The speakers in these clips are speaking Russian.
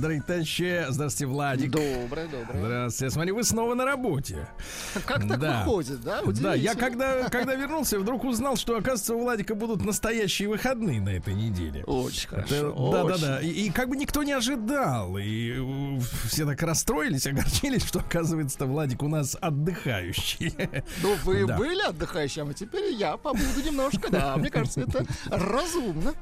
Товарищи. Здравствуйте, Владик. Доброе, доброе. Здравствуйте. Я смотрю, вы снова на работе. Как так Да. выходит, да? Да, я когда, когда вернулся, вдруг узнал, что, оказывается, у Владика будут настоящие выходные на этой неделе. Очень хорошо. Это- да, да, очень. да. И, и как бы никто не ожидал. И э, все так расстроились, огорчились, что, оказывается, Владик у нас отдыхающий. Ну, вы Да. были отдыхающим, а теперь я побуду немножко, да. Мне кажется, это разумно.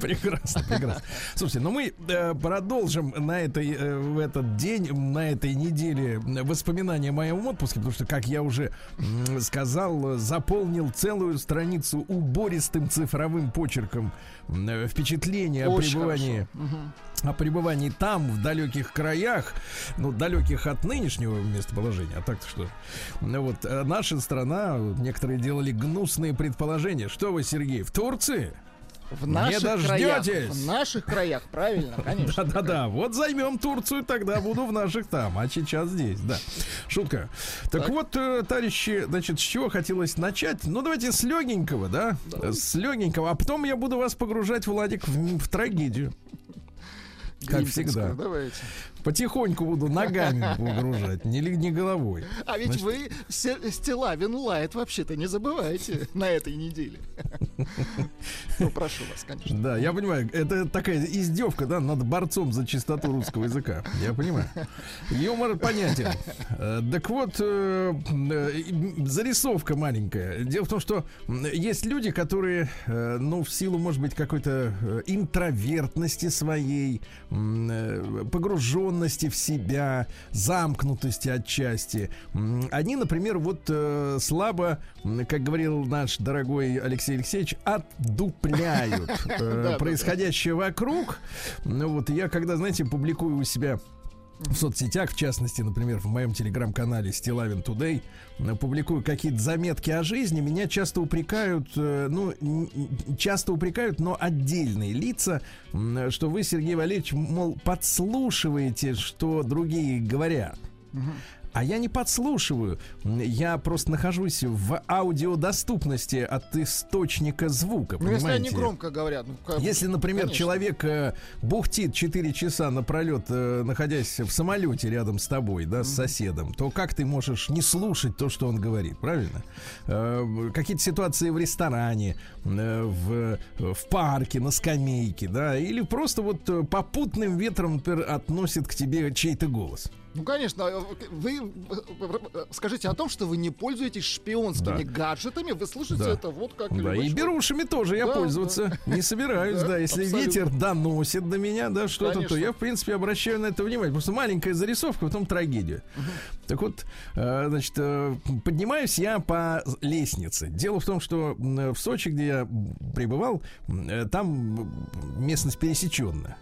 Прекрасно, прекрасно. Слушайте, ну мы э, продолжим на этой, э, в этот день, на этой неделе воспоминания о моем отпуске, потому что, как я уже сказал, заполнил целую страницу убористым цифровым почерком э, впечатления о пребывании о пребывании там, в далеких краях, ну, далеких от нынешнего местоположения, а так-то что? Ну, вот, э, наша страна, некоторые делали гнусные предположения. Что вы, Сергей, в Турции? В наших дождётесь. краях. В наших краях, правильно, конечно. Да-да-да, вот займем Турцию, тогда буду в наших там, а сейчас здесь, да. Шутка. Так, Так. вот, э, товарищи, значит, с чего хотелось начать? Ну, давайте с легенького, да? С легенького, а потом я буду вас погружать, Владик, в, в трагедию. Как всегда. Давайте. Потихоньку буду ногами погружать, не, не головой. А ведь Значит- вы Се- Стилавин Лайт вообще-то не забывайте на этой неделе. Ну, прошу вас, конечно. Да, я понимаю, это такая издевка, да, над борцом за чистоту русского языка. Я понимаю. Юмор понятен. Э, Так вот, э, э, зарисовка маленькая. Дело в том, что есть люди, которые, ну, в силу, может быть, какой-то интровертности своей, э, погруженности в себя, замкнутости отчасти, они, например, вот э, слабо, как говорил наш дорогой Алексей Алексеевич, отдупляют э, происходящее вокруг. Ну вот я, когда, знаете, публикую у себя в соцсетях, в частности, например, в моем телеграм-канале Стилавин Today, э, публикую какие-то заметки о жизни, меня часто упрекают, э, ну, часто упрекают, но отдельные лица, что вы, Сергей Валерьевич, мол, подслушиваете, что другие говорят. А я не подслушиваю. Я просто нахожусь в аудиодоступности от источника звука. Ну, если они понимаете? громко говорят. ну, как- Если, например, Конечно. человек э, бухтит 4 часа напролет, э, находясь в самолете рядом с тобой, да, с соседом, то как ты можешь не слушать то, что он говорит, правильно? Э, какие-то ситуации в ресторане, э, в, в парке, на скамейке, да, или просто вот э, попутным ветром, например, относит к тебе чей-то голос. Ну, конечно, э, вы э, скажите о том, что вы не пользуетесь шпионскими Да. гаджетами, вы слушаете Да. это вот как Да, и берушами тоже я Да, пользоваться не собираюсь, Да, да. Если абсолютно. ветер доносит до меня, да, что-то, то Конечно. я, в принципе, обращаю на это внимание. Просто маленькая зарисовка, потом трагедия. Так вот, э, значит, э, поднимаюсь я по лестнице. Дело в том, что в Сочи, где я пребывал, э, там местность пересеченная.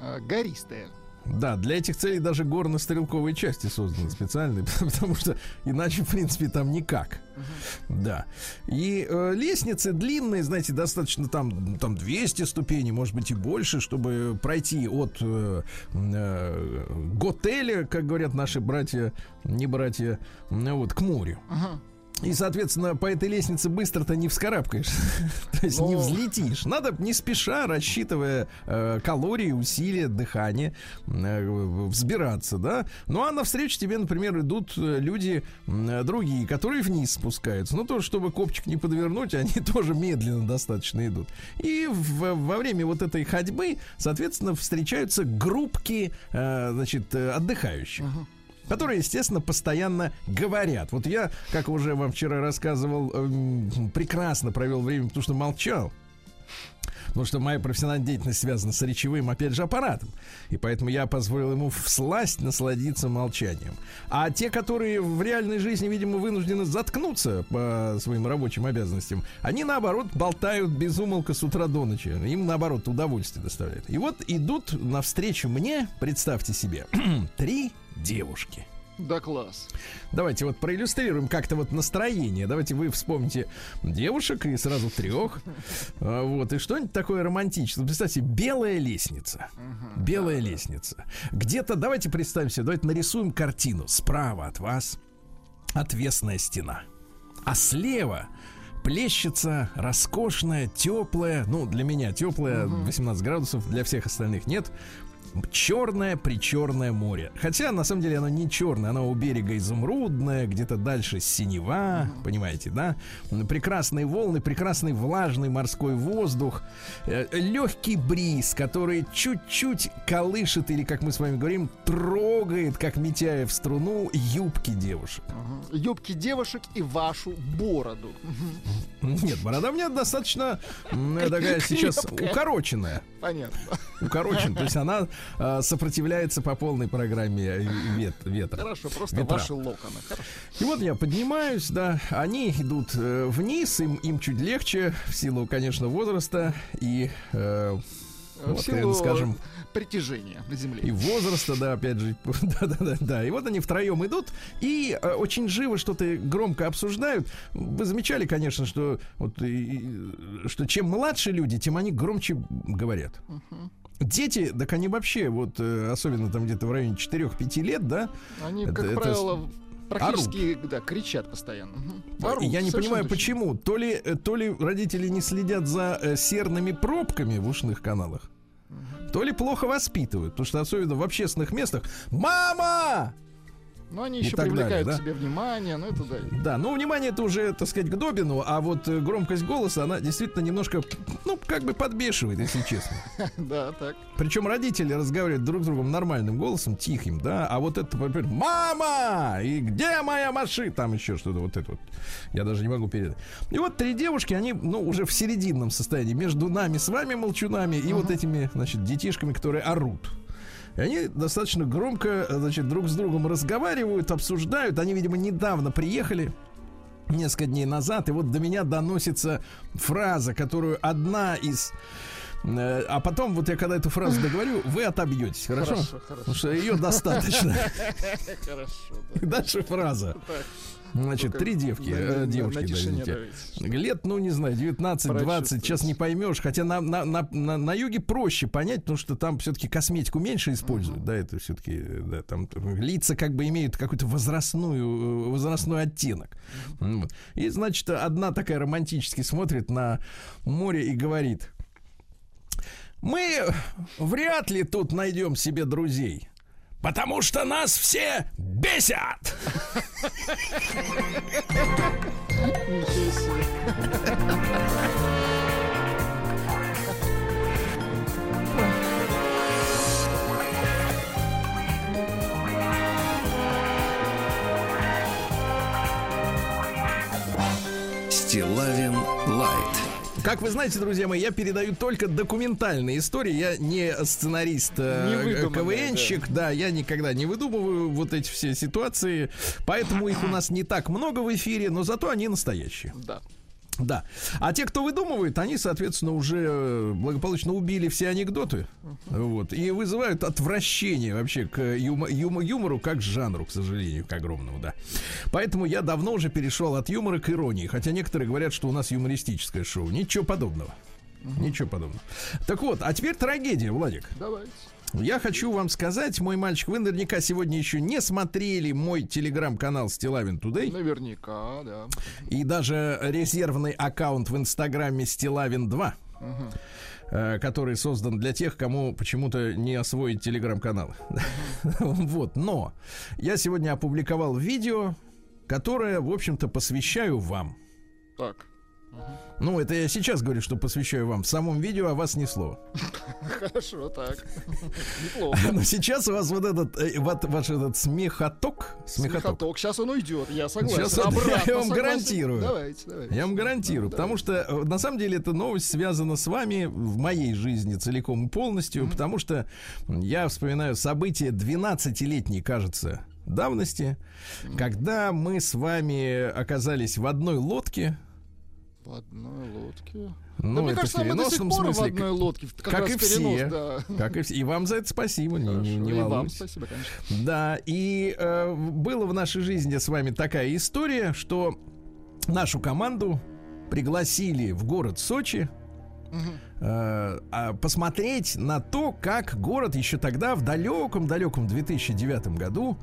Э, Гористая. Да, для этих целей даже горно-стрелковые части созданы специальные, потому что иначе, в принципе, там никак. Да. И э, лестницы длинные, знаете, достаточно там, там 200 ступеней, может быть и больше, чтобы пройти от э, э, готеля, как говорят наши братья, не братья, ну вот, к морю. Ага. И, соответственно, по этой лестнице быстро-то не вскарабкаешь. То есть не Ну. взлетишь. Надо не спеша, рассчитывая э, калории, усилия, дыхание, э, взбираться, да. Ну, а навстречу тебе, например, идут э, люди м, другие, которые вниз спускаются. Ну, тоже, чтобы копчик не подвернуть, они тоже медленно достаточно идут. И в- во время вот этой ходьбы, соответственно, встречаются группки, э, значит, э, отдыхающих которые, естественно, постоянно говорят. Вот я, как уже вам вчера рассказывал, эм, прекрасно провел время, потому что молчал. Потому что моя профессиональная деятельность связана с речевым, опять же, аппаратом. И поэтому я позволил ему всласть насладиться молчанием. А те, которые в реальной жизни, видимо, вынуждены заткнуться по своим рабочим обязанностям, они, наоборот, болтают без умолка с утра до ночи. Им, наоборот, удовольствие доставляет. И вот идут навстречу мне, представьте себе, три девушки. Да класс. Давайте вот проиллюстрируем как-то вот настроение. Давайте вы вспомните девушек и сразу трех. А, Вот, и что-нибудь такое романтичное. Представьте, белая лестница. Белая лестница. Где-то, давайте представим себе, давайте нарисуем картину. Справа от вас отвесная стена. А слева плещется роскошная, теплая, ну, для меня теплая, 18 градусов, для всех остальных нет, черное причерное море. Хотя, на самом деле, оно не черное, оно у берега изумрудное, где-то дальше синева, понимаете, да? Прекрасные волны, прекрасный влажный морской воздух, легкий бриз, который чуть-чуть колышет или, как мы с вами говорим, трогает, как Митяев струну, юбки девушек. Юбки девушек и вашу бороду. Нет, борода у меня достаточно такая сейчас укороченная. Понятно. Укороченная. То есть она а, сопротивляется по полной программе э, вет- ветра. Хорошо, просто Ветра. ваши локоны. Хорошо. И вот я поднимаюсь, да, они идут э, вниз, им, им чуть легче, в силу, конечно, возраста и, э, В вот, силу скажем, притяжения на земле. и возраста, да, опять же, да, да, да, да. И вот они втроем идут и э, очень живо что-то громко обсуждают. Вы замечали, конечно, что вот и- и, что чем младше люди, тем они громче говорят. Дети, так они вообще, вот э, особенно там где-то в районе 4-5 лет, да, Они, Это- как это правило, практически да, кричат постоянно. Орут, я не понимаю, точно. почему. То ли, э, то ли родители не следят за э, серными пробками в ушных каналах, то ли плохо воспитывают. Потому что особенно в общественных местах «Мама!» Но они еще так далее, привлекают да? к себе внимание, ну это да. Да, ну внимание это уже, так сказать, к Добину, а вот э, громкость голоса, она действительно немножко, ну, как бы подбешивает, если честно. Да, так. Причем родители разговаривают друг с другом нормальным голосом, тихим, да, а вот это, например, мама, и где моя машина, там еще что-то, вот это вот, я даже не могу передать. И вот три девушки, они, ну, уже в серединном состоянии, между нами с вами, молчунами, и вот этими, значит, детишками, которые орут. И они достаточно громко, значит, друг с другом разговаривают, обсуждают. Они, видимо, недавно приехали, несколько дней назад, и вот до меня доносится фраза, которую одна из... э, А потом, вот я когда эту фразу договорю, вы отобьетесь, хорошо? Хорошо, хорошо. Потому что ее достаточно. Хорошо, Дальше фраза. Значит, Только три девки, на- э, на- девушки, на тишине извините. Лет, ну, не знаю, 19-20, сейчас не поймешь. Хотя на, на, на, на, на юге проще понять, потому что там все-таки косметику меньше используют. Да, это все-таки, да, там лица как бы имеют какую-то возрастную, э, возрастной оттенок. Вот. И, значит, одна такая романтически смотрит на море и говорит, мы вряд ли тут найдем себе друзей. Потому что нас все бесят! Стилавин. Как вы знаете, друзья мои, я передаю только документальные истории. Я не сценарист, э, Не КВНщик, да. я никогда не выдумываю вот эти все ситуации. Поэтому их у нас не так много в эфире, но зато они настоящие. Да. Да. А те, кто выдумывает, они, соответственно, уже э, благополучно убили все анекдоты. Вот. И вызывают отвращение вообще к юмо- юмо- юмору как жанру, к сожалению, к огромному, да. Поэтому я давно уже перешел от юмора к иронии. Хотя некоторые говорят, что у нас юмористическое шоу. Ничего подобного. Ничего подобного. Так вот, а теперь трагедия, Владик. Давайте. Я хочу вам сказать, мой мальчик, вы наверняка сегодня еще не смотрели мой телеграм-канал Стилавин Тудей. Наверняка, да. И даже резервный аккаунт в Инстаграме Стилавин 2, э, который создан для тех, кому почему-то не освоить телеграм-канал. Вот, но я сегодня опубликовал видео, которое, в общем-то, посвящаю вам. Так. Ну, это я сейчас говорю, что посвящаю вам. В самом видео о вас ни слова. Хорошо, так. Неплохо. Но сейчас у вас вот этот, э, вот ваш этот смехоток, смехоток, Смехоток. Сейчас он уйдет, я согласен. Сейчас он- Обратно я вам согласен. гарантирую. Давайте, давайте. Я вам гарантирую, потому что э, на самом деле эта новость связана с вами в моей жизни целиком и полностью, потому что я вспоминаю события 12-летней, кажется, давности, когда мы с вами оказались в одной лодке В одной лодке. Ну, да, мне это кажется, в мы до сих переносном пор в смысле, одной лодке. в- Как, как и перенос, все. да. Как и все. И вам за это спасибо, не, не, не Хорошо, и вам спасибо, конечно. Да, и э, было в нашей жизни с вами такая история, что нашу команду пригласили в город Сочи Мгм. Э, а, посмотреть на то, как город еще тогда, в далеком-далеком 2009 году,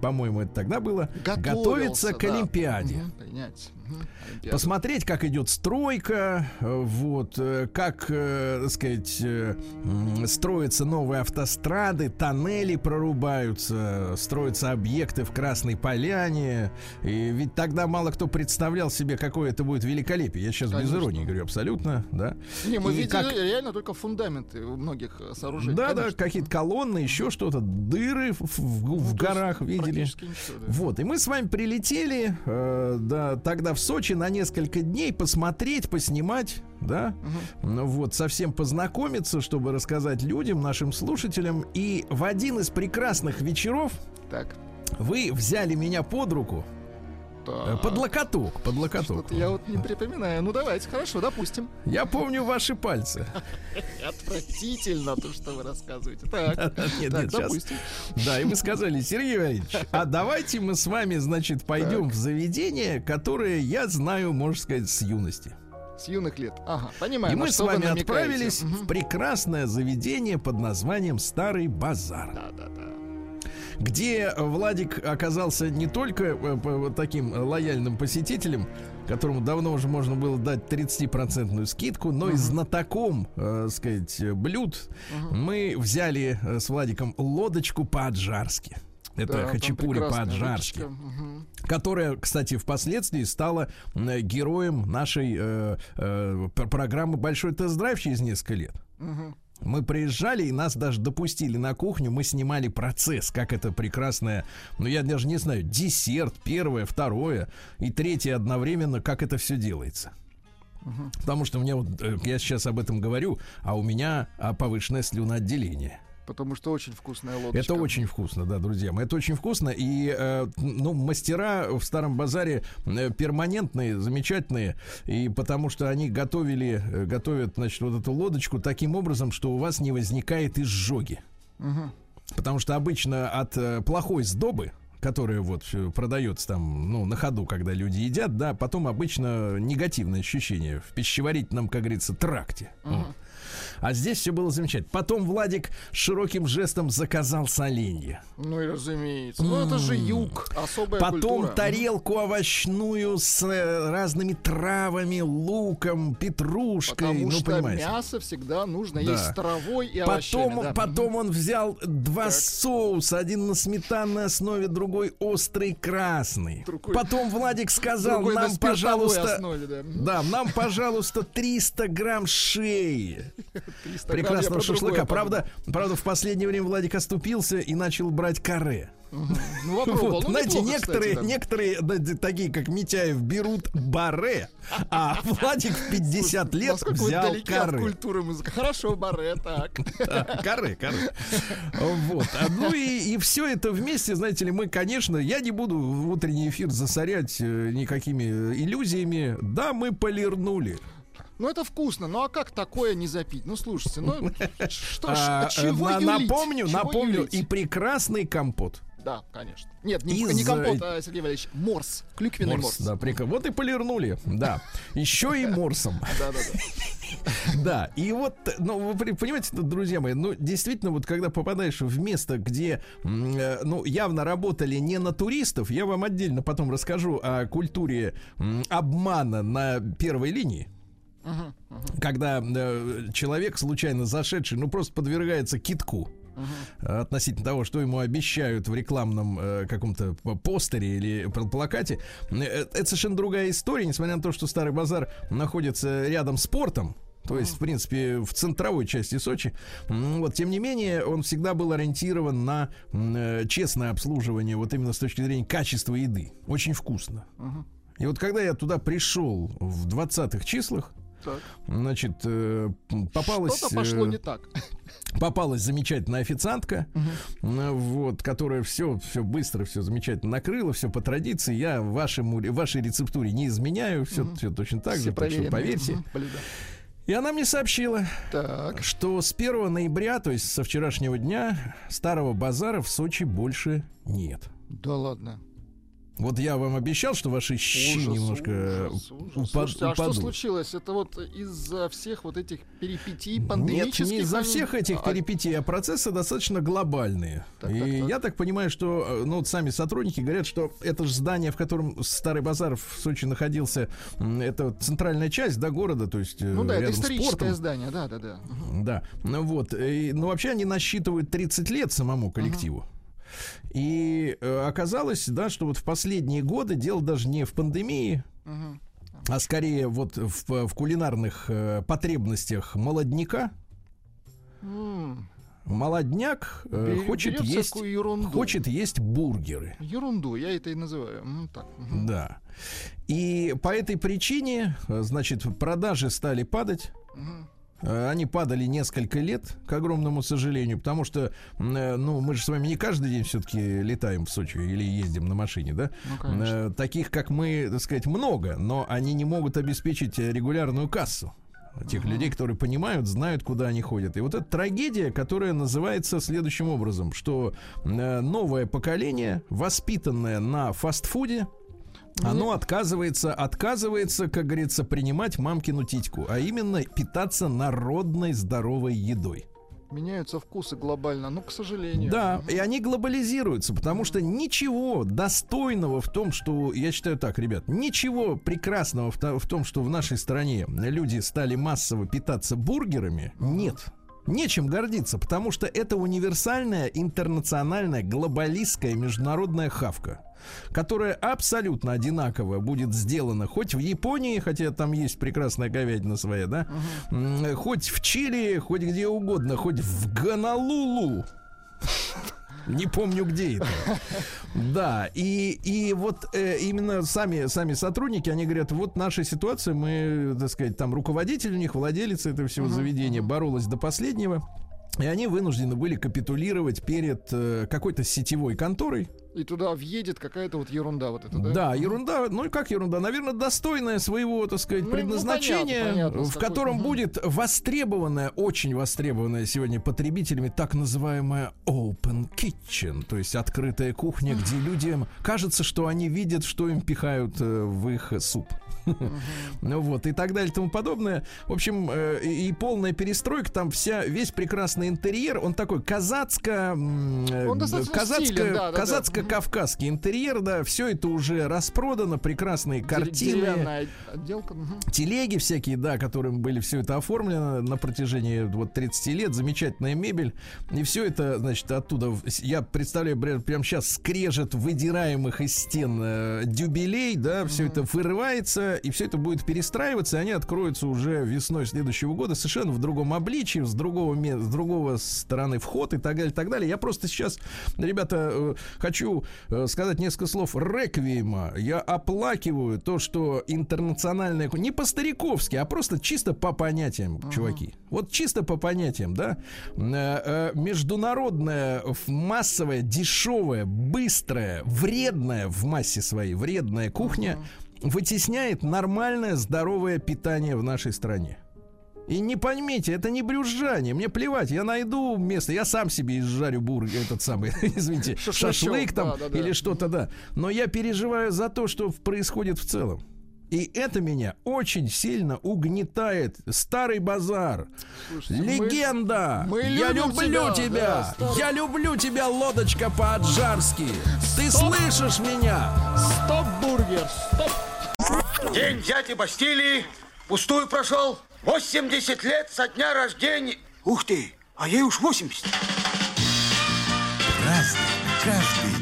по-моему, это тогда было, готовится к да. Олимпиаде. Мгм, Принять. Олимпиаду. Посмотреть, как идет стройка, э, вот, э, как, так сказать, строятся новые автострады, тоннели прорубаются, строятся объекты в Красной Поляне. И ведь тогда мало кто представлял себе, какое это будет великолепие. Я сейчас без Конечно. иронии говорю, абсолютно, да. Не, мы и видели как- реально только фундаменты у многих сооружений. Да, да, конечно. какие-то колонны, еще что-то, дыры в, в- в Ну, есть горах видели. ничего, да. Вот, и мы с вами прилетели, э, да, тогда в Сочи на несколько дней посмотреть, поснимать, да, Мгм. ну вот, совсем познакомиться, чтобы рассказать людям, нашим слушателям. И в один из прекрасных вечеров Так. вы взяли меня под руку, так. под локоток, под локоток. Что-то я вот не припоминаю. Ну давайте, хорошо, допустим. Я помню ваши пальцы. Отвратительно то, что вы рассказываете. Так, Нет, так, нет, сейчас. допустим. Да, и вы сказали, Сергей Валерьевич, а давайте мы с вами, значит, пойдем в заведение, которое я знаю, можно сказать, с юности. С юных лет. Ага, понимаю. И мы с вами отправились Мгм. в прекрасное заведение под названием Старый базар, Да, да, да. Где Владик оказался не только э, таким лояльным посетителем, которому давно уже можно было дать 30% скидку, но и знатоком, э, сказать, блюд. Мы взяли э, с Владиком лодочку по-аджарски. Это Да, хачапури по-аджарски. Мгм. которая, кстати, впоследствии стала героем нашей э, э, пр- программы «Большой тест-драйв» через несколько лет. Мгм. Мы приезжали, и нас даже допустили на кухню, мы снимали процесс, как это прекрасное, ну я даже не знаю, десерт, первое, второе и третье одновременно, как это все делается. Потому что мне вот, э, я сейчас об этом говорю, а у меня а, повышенное слюноотделение. Потому что очень вкусная лодочка. Это очень вкусно, да, друзья мои. Это очень вкусно. И, э, ну, мастера в Старом Базаре э, перманентные, замечательные. И потому что они готовили, э, готовят, значит, вот эту лодочку таким образом, что у вас не возникает изжоги. Мгм. Потому что обычно от э, плохой сдобы которая вот э, продается там, ну, на ходу, когда люди едят, да, потом обычно негативное ощущение в пищеварительном, как говорится, тракте. Вот. А здесь все было замечательно. Потом Владик широким жестом заказал соленье. Ну и разумеется. Ну это же юг. Особая Потом культура. тарелку овощную с э, разными травами, луком, петрушкой. Потому ну, что понимаете. мясо всегда нужно Да. есть с травой и овощами. Потом, да. потом он взял два Так. соуса, один на сметанной основе, другой острый красный. Другой- Потом Владик сказал Другой на нам, пожалуйста, основе, да. да, нам, пожалуйста, 300 грамм шеи 300 грамм, я прекрасного шашлыка. Правда, правда, в последнее время Владик оступился и начал брать каре. Ну. Вот, Ну, знаете, неплохо, некоторые, кстати, да. некоторые, да, такие как Митяев, берут баре, а Владик в 50 лет Насколько вы взял каре. культуры музыки. Хорошо, баре, так. Да, Коры, коры. Вот. А, Ну и, и все это вместе, знаете ли, мы, конечно, я не буду в утренний эфир засорять э, никакими иллюзиями. Да, мы полирнули. Ну, это вкусно. Ну, а как такое не запить? Ну, слушайте, ну, что ж, А, от чего э, на- юлить? напомню, Чего напомню, юлить? и прекрасный компот. Да, конечно. Нет, не, Из, не компот, э, а, Сергей Валерьевич, морс. Клюквенный морс. Да, прикольно. Вот и полирнули, да. Еще и морсом. Да, да, да. Да, и вот, ну, вы понимаете, друзья мои, ну, действительно, вот когда попадаешь в место, где, э, ну, явно работали не на туристов, я вам отдельно потом расскажу о культуре обмана на первой линии. Когда э, человек, случайно зашедший, ну, просто подвергается китку э, относительно того, что ему обещают в рекламном э, каком-то постере или пл- плакате. Э, Это совершенно другая история, несмотря на то, что Старый базар находится рядом с портом. То есть, в принципе, в центровой части Сочи. Вот, тем не менее, он всегда был ориентирован на э, честное обслуживание, вот именно с точки зрения качества еды. Очень вкусно. И вот когда я туда пришел в 20-х числах, Так. значит, э, попалась... Что-то пошло э, не так. попалась замечательная официантка, uh вот, которая все, все быстро, все замечательно накрыла, все по традиции. Я вашему, вашей рецептуре не изменяю, все, uh все точно так Все же, так что поверьте. блюда. И она мне сообщила, Так. что с 1 ноября, то есть со вчерашнего дня, старого базара в Сочи больше нет. Да ладно. Вот я вам обещал, что ваши щи Ужас, немножко ужас, ужас. упад- Слушайте, а что упадут. случилось? Это вот из-за всех вот этих перипетий Нет, пандемических? не из-за всех этих А, перипетий, а процессы достаточно глобальные. Так, и так, так. я так понимаю, что э, ну, вот сами сотрудники говорят, что это же здание, в котором старый базар в Сочи находился, это центральная часть да, города, то есть э, Ну да, это историческое здание, да, да, да. Да, ну вот. И, ну, вообще они насчитывают 30 лет самому коллективу. И э, оказалось, да, что вот в последние годы дело даже не в пандемии, Мгм. а скорее вот в, в кулинарных э, потребностях молодняка. М, Молодняк э, хочет есть, хочет есть бургеры. Ерунду, я это и называю. М, Так. мгм. Да. И по этой причине, э, значит, продажи стали падать. Мгм. Э, Они падали несколько лет, к огромному сожалению, потому что, э, ну, мы же с вами не каждый день все-таки летаем в Сочи или ездим на машине, да? Ну, конечно. Э, Таких, как мы, так сказать, много, но они не могут обеспечить регулярную кассу. Тех людей, которые понимают, знают, куда они ходят. И вот эта трагедия, которая называется следующим образом, что э, новое поколение, воспитанное на фастфуде, оно отказывается, отказывается, как говорится, принимать мамкину титьку, а именно питаться народной здоровой едой. Меняются вкусы глобально, но, к сожалению. Да, и они глобализируются, потому что ничего достойного в том, что, я считаю так, ребят, ничего прекрасного в том, что в нашей стране люди стали массово питаться бургерами, нет. Нечем гордиться, потому что это универсальная, интернациональная, глобалистская, международная хавка, которая абсолютно одинаково будет сделана хоть в Японии, хотя там есть прекрасная говядина своя, да, М, хоть в Чили, хоть где угодно, хоть в Гонолулу. Не помню, где это. Да, и, и вот э, именно сами, сами сотрудники, они говорят, вот наша ситуация, мы, так сказать, там руководитель у них, владелец этого всего заведения, боролась до последнего. И они вынуждены были капитулировать перед э, какой-то сетевой конторой. И туда въедет какая-то вот ерунда вот эта, да? Да, ерунда, ну и как ерунда, наверное, достойная своего, так сказать, Ну, ну, предназначения, понятно, понятно, с в котором Мгм. будет востребованная, очень востребованная сегодня потребителями так называемая open kitchen, то есть открытая кухня, где людям кажется, что они видят, что им пихают э, в их суп. Ну вот, и так далее и тому подобное. В общем, э, и, полная перестройка, там вся, весь прекрасный интерьер, он такой казацко... э, казацко-кавказский интерьер, да, все это уже распродано, прекрасные картины, телеги всякие, да, которым были все это оформлено на протяжении вот 30 лет, замечательная мебель, и все это, значит, оттуда, я представляю, прям, прям сейчас скрежет выдираемых из стен э, дюбелей, да, все это вырывается, и все это будет перестраиваться, и они откроются уже весной следующего года совершенно в другом обличии, с другого, с другого стороны вход и так далее, и так далее. Я просто сейчас, ребята, э, хочу э, сказать несколько слов реквиема. Я оплакиваю то, что интернациональная... Не по-стариковски, а просто чисто по понятиям, чуваки. Вот чисто по понятиям, да? Э, Международная, массовая, дешевая, быстрая, вредная в массе своей, вредная кухня вытесняет нормальное, здоровое питание в нашей стране. И не поймите, это не брюзжание. Мне плевать, я найду место, я сам себе изжарю бургер, этот самый, извините, шашлык там да, да, да. или что-то, да. Но я переживаю за то, что происходит в целом. И это меня очень сильно угнетает. Старый базар. Слушайте, мы- Легенда! мы я любим люблю тебя, тебя! да, я люблю тебя, лодочка по-аджарски! Ты слышишь меня? Стоп, бургер, стоп! День дяди Бастилии пустую прошел. 80 лет со дня рождения. Ух ты, а ей уж 80. Разный, каждый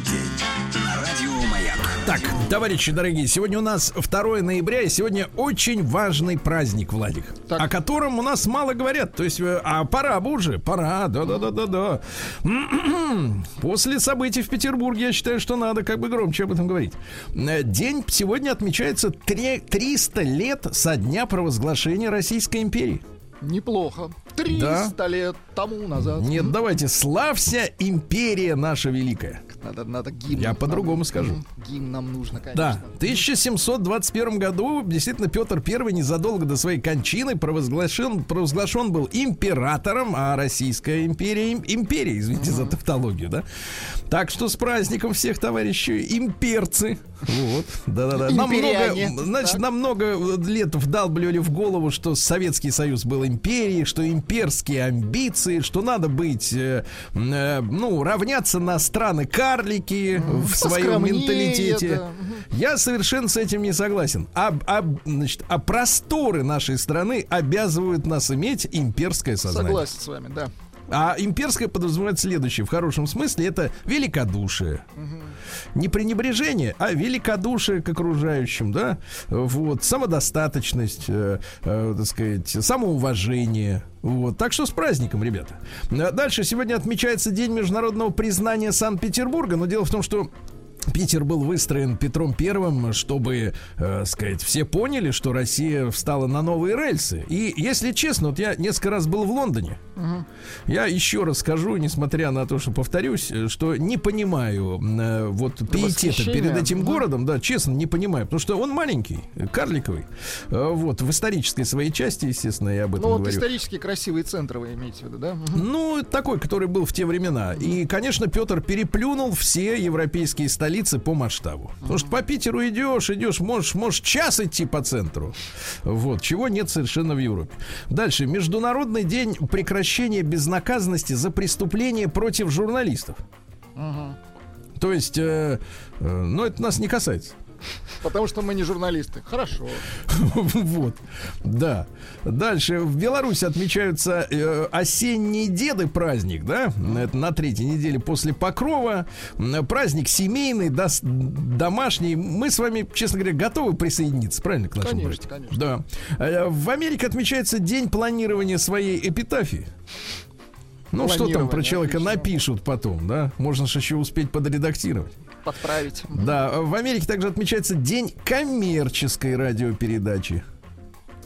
Маяк. Так, товарищи дорогие, сегодня у нас 2 ноября, и сегодня очень важный праздник, Владик, Так. о котором у нас мало говорят. То есть, э, а пора бы уже, пора, да-да-да-да-да. После событий в Петербурге я считаю, что надо как бы громче об этом говорить. Э, День сегодня отмечается три- 300 лет со дня провозглашения Российской империи. Неплохо. 300 лет тому назад. Нет, давайте, славься, империя наша великая. Надо, надо гимн. Я нам- по-другому скажу. Гимн нам нужно, конечно. Да, в 1721 году действительно Петр I незадолго до своей кончины провозглашен, провозглашен был императором, а Российская империя им- империя, извините за тавтологию, да. Так что с праздником всех товарищей имперцы. Вот, да-да-да. Нам много, значит, нам много лет вдалбливали в голову, что Советский Союз был империей, что имперские амбиции, что надо быть, э, э, ну, равняться на страны карлики в своем менталитете. да. Я совершенно с этим не согласен. А, а, значит, а просторы нашей страны обязывают нас иметь имперское сознание. Согласен с вами, да. А имперское подразумевает следующее, в хорошем смысле, это великодушие. Не пренебрежение, а великодушие к окружающим, да, вот, самодостаточность, э, э, так сказать, самоуважение. Вот. Так что с праздником, ребята. Дальше сегодня отмечается День международного признания Санкт-Петербурга, но дело в том, что Питер был выстроен Петром Первым, чтобы, э, сказать, все поняли, что Россия встала на новые рельсы. И, если честно, вот я несколько раз был в Лондоне. Я еще раз скажу, несмотря на то, что повторюсь, э, что не понимаю э, вот пиетета перед этим Мгм. городом, да, честно, не понимаю, потому что он маленький, э, карликовый. Э, Вот, в исторической своей части, естественно, я об этом Ну вот говорю. исторически красивые центры вы имеете в виду, да? Мгм. Ну, такой, который был в те времена. И, конечно, Петр переплюнул все европейские столицы по масштабу. Потому что по Питеру идешь, идешь, можешь, можешь час идти по центру. Вот, чего нет совершенно в Европе. Дальше. Международный день прекращения безнаказанности за преступления против журналистов. Мгм. То есть, э, э, ну, это нас не касается. Потому что мы не журналисты. Хорошо. Вот, да. Дальше в Беларуси отмечаются э, осенние деды праздник, да? Это на третьей неделе после Покрова. Праздник семейный, дос- домашний. Мы с вами, честно говоря, готовы присоединиться, правильно, к нашему Конечно, празднику? конечно. Да. Э, В Америке отмечается день планирования своей эпитафии. Ну, что там про человека отлично. напишут потом, да? Можно же еще успеть подредактировать. Подправить. Да, в Америке также отмечается день коммерческой радиопередачи.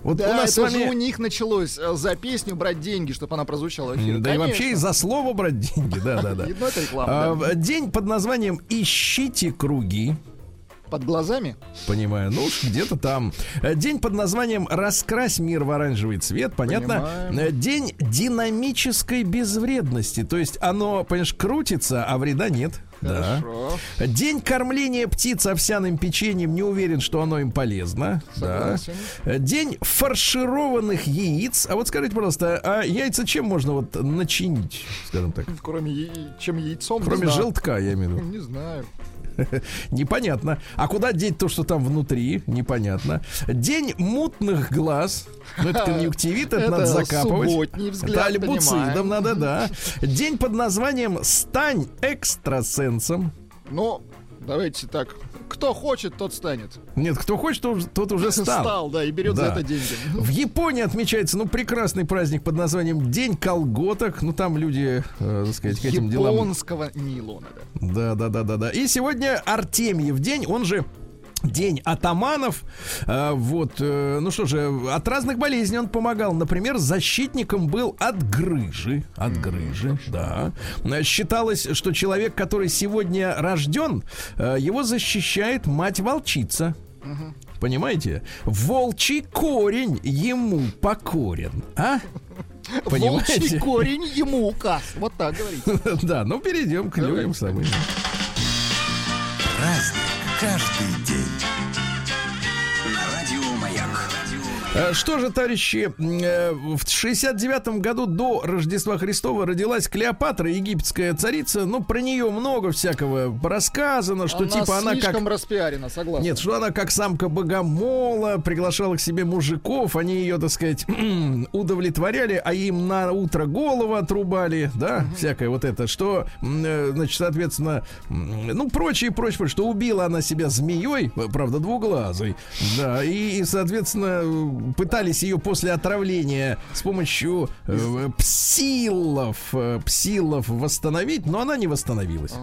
Вот Да, у нас это с вами... же у них началось э, за песню брать деньги, чтобы она прозвучала в эфире. Да и вообще и Конечно. за слово брать деньги, да, да, да. Реклама, да. День под названием «Ищите круги». Под глазами? Понимаю, ну уж где-то там. Э, День под названием «Раскрась мир в оранжевый цвет», понятно? Понимаем. Э, День динамической безвредности, то есть оно, понимаешь, крутится, а вреда нет. Да. Хорошо. День кормления птиц овсяным печеньем. Не уверен, что оно им полезно. Согласен. Да. День фаршированных яиц. А вот скажите, пожалуйста, а яйца чем можно вот начинить, скажем так? Кроме чем яйцом. Кроме желтка, я имею в виду. Не знаю. Непонятно. А куда деть то, что там внутри? Непонятно. День мутных глаз. Ну, это конъюнктивит, это, Это надо закапывать. взгляд, это альбуцидом надо, да. День под названием «Стань экстрасенсом». Ну, давайте так. Кто хочет, тот станет. Нет, кто хочет, тот, тот уже стал. да, и берет за Да. это деньги. В Японии отмечается, ну, прекрасный праздник под названием День колготок. Ну, там люди, э, так сказать, к этим делам... Японского нейлона, да. Да, да, да, да, да. И сегодня Артемьев день, он же День атаманов. А, вот, э, ну что же, от разных болезней он помогал. Например, защитником был от грыжи. От грыжи, да. Считалось, что человек, который сегодня рожден, э, его защищает мать-волчица. Понимаете? Волчий корень ему покорен. А? Волчий Понимаете? корень ему указ. Вот так говорите. Да, ну перейдем к людям самым. Праздник каждый день. Что же, товарищи, э, в 69 году до Рождества Христова родилась Клеопатра, египетская царица. Ну, про нее много всякого рассказано, что Она типа она как... распиарена, согласен. Нет, что она как самка богомола приглашала к себе мужиков, они ее, так сказать, удовлетворяли, а им на утро голову отрубали, да, всякое вот это, что, э, значит, соответственно, ну, прочее, прочее, что убила она себя змеей, э, правда, двуглазой, да, и, соответственно, э, пытались ее после отравления с помощью э, псилов, э, псилов восстановить, но она не восстановилась.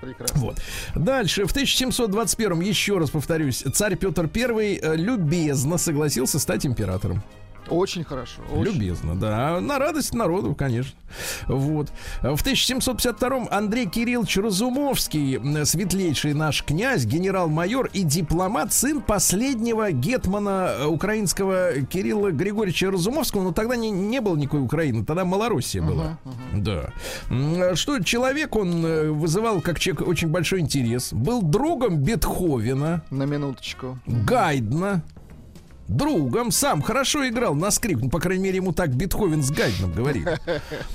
Прекрасно. Вот. Дальше, в 1721, еще раз повторюсь, царь Петр I э, любезно согласился стать императором. Очень хорошо. Очень. Любезно, да. На радость народу, конечно. Вот. В 1752-м Андрей Кириллович Разумовский, светлейший наш князь, генерал-майор и дипломат, сын последнего гетмана э, украинского Кирилла Григорьевича Разумовского. Но тогда не, не было никакой Украины, тогда Малороссия была. Да. М, Что человек, он э, вызывал как человек очень большой интерес. Был другом Бетховена, На минуточку. Гайдна, другом, сам хорошо играл на скрип. Ну, по крайней мере, ему так Бетховен с Гайдном говорил.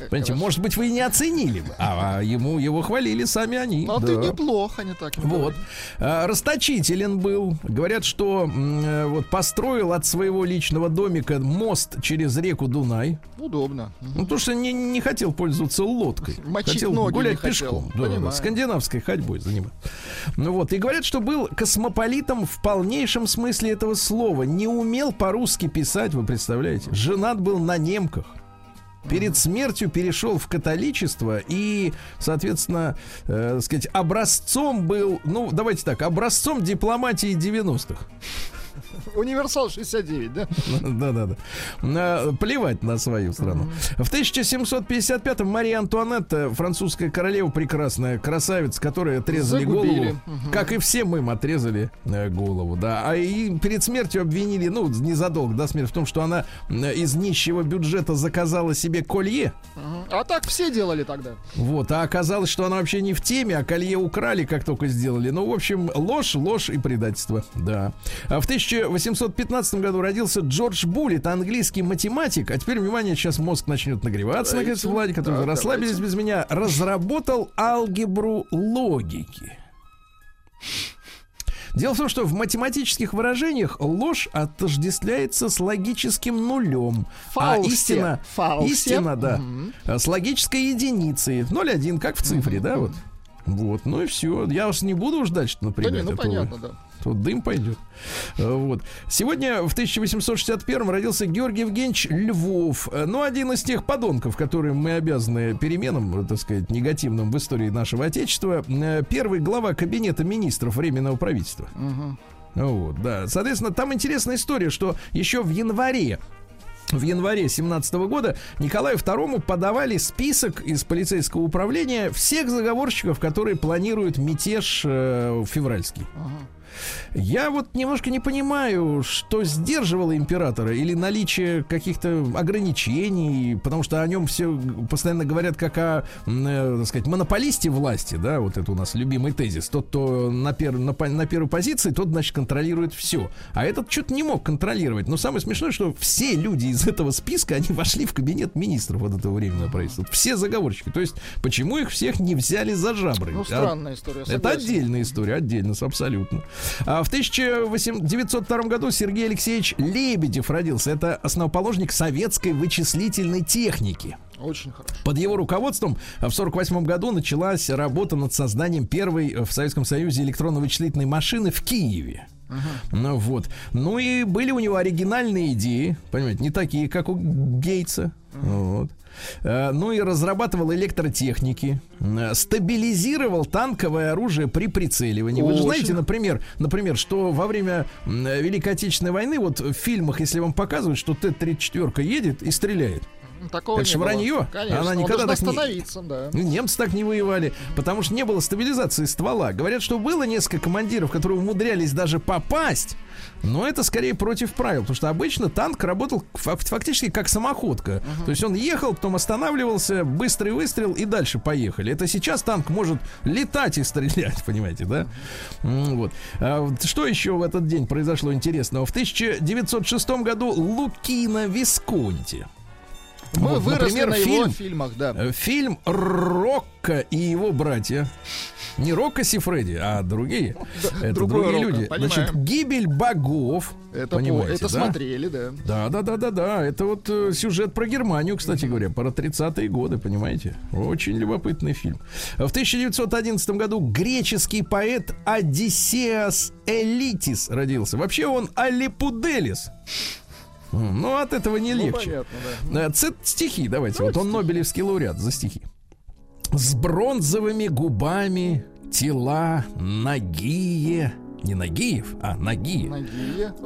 Понимаете, может быть, вы и не оценили бы, а, а ему его хвалили сами они. Ну, а да. ты неплохо, не так. Вот. А, Расточителен был. Говорят, что э, вот построил от своего личного домика мост через реку Дунай. Удобно. Ну, потому что не, не хотел пользоваться лодкой. Мочить хотел ноги гулять не хотел. пешком. Да, да, Понимаю. скандинавской ходьбой заниматься. Ну вот. И говорят, что был космополитом в полнейшем смысле этого слова. Не умел по-русски писать, вы представляете? Женат был на немках. Перед смертью перешел в католичество и, соответственно, э, сказать, образцом был, ну, давайте так, образцом дипломатии 90-х. Универсал 69, да? Да-да-да. На- Плевать на свою страну. В 1755-м Мария Антуанетта, французская королева, прекрасная красавица, которой отрезали Загубили. голову. Как и всем им отрезали э, голову, да. А и перед смертью обвинили, ну, незадолго до смерти, в том, что она э, из нищего бюджета заказала себе колье. Мгм. А так все делали тогда. Вот, а оказалось, что она вообще не в теме, а колье украли, как только сделали. Ну, в общем, ложь, ложь и предательство, да. А в 1815 году родился Джордж Буллит, английский математик. А теперь, внимание, сейчас мозг начнет нагреваться, наконец, Давайте. Владик, который Да, вы расслабились давайте. без меня. Разработал алгебру логики. Дело в том, что в математических выражениях ложь отождествляется с логическим нулем. А Фаусте. истина, Фаусте. истина, да, а, с логической единицей. 0,1, как в цифре, да, вот. Вот, ну и все. Я уж не буду ждать, что Да напрягать. не, а ну то- понятно, да. Тут дым пойдет. Э, Вот. Сегодня в 1861 родился Георгий Евгеньевич Львов. Э, Ну, один из тех подонков, которым мы обязаны переменам, э, так сказать, негативным в истории нашего Отечества. Первый глава кабинета министров Временного правительства. Мгм. Вот, да. Соответственно, там интересная история, что еще в январе в январе 17 года Николаю II подавали список из полицейского управления всех заговорщиков, которые планируют мятеж э, февральский. Ага. Я вот немножко не понимаю, что сдерживало императора или наличие каких-то ограничений, потому что о нем все постоянно говорят как о, э, так сказать, монополисте власти, да, вот это у нас любимый тезис. Тот, кто на, пер- на, на первой позиции, тот, значит, контролирует все. А этот что-то не мог контролировать. Но самое смешное, что все люди из этого списка, они вошли в кабинет министров вот этого временного правительства. Все заговорщики. То есть, почему их всех не взяли за жабры? Ну, А- странная история. это отдельная история, отдельно, абсолютно. А в 1902 году Сергей Алексеевич Лебедев родился. Это основоположник советской вычислительной техники. Очень хорошо. Под его руководством в 1948 году началась работа над созданием первой в Советском Союзе электронно-вычислительной машины в Киеве. Ну вот. Ну и были у него оригинальные идеи, понимаете, не такие, как у Гейтса. Вот. Э, Ну и разрабатывал электротехники, э, стабилизировал танковое оружие при прицеливании. Вы же знаете, например, например, что во время Великой Отечественной войны, вот в фильмах, если вам показывают, что Т-34 едет и стреляет, Такого Это не было. вранье. Конечно. Она он никогда так не- остановиться, да. ну, Немцы так не воевали, потому что не было стабилизации ствола. Говорят, что было несколько командиров, которые умудрялись даже попасть, но это скорее против правил, потому что обычно танк работал фак- фактически как самоходка. То есть он ехал, потом останавливался, быстрый выстрел и дальше поехали. Это сейчас танк может летать и стрелять, понимаете, да? Вот. А Что еще в этот день произошло интересного? В 1906 году Лукино Висконти. Мы Вот, выросли например, на его фильм- фильмах, да. Э, Фильм Рокко и его братья. Не Рокко Сифреди, а другие. Это другие Рокко, люди. понимаем. Значит, гибель богов. Это, по- понимаете, это да? смотрели, да. Да, да, да, да, да. Это вот э, сюжет про Германию, кстати говоря, про 30-е годы, понимаете? Очень любопытный фильм. В 1911 году греческий поэт Одиссеас Элитис родился. Вообще он Алипуделис. Ну, от этого не Ну, легче. понятно, да. Э, ц- стихи, давайте. Вот он Нобелевский лауреат за стихи. С бронзовыми губами тела нагие Не Нагиев, а. Ноги.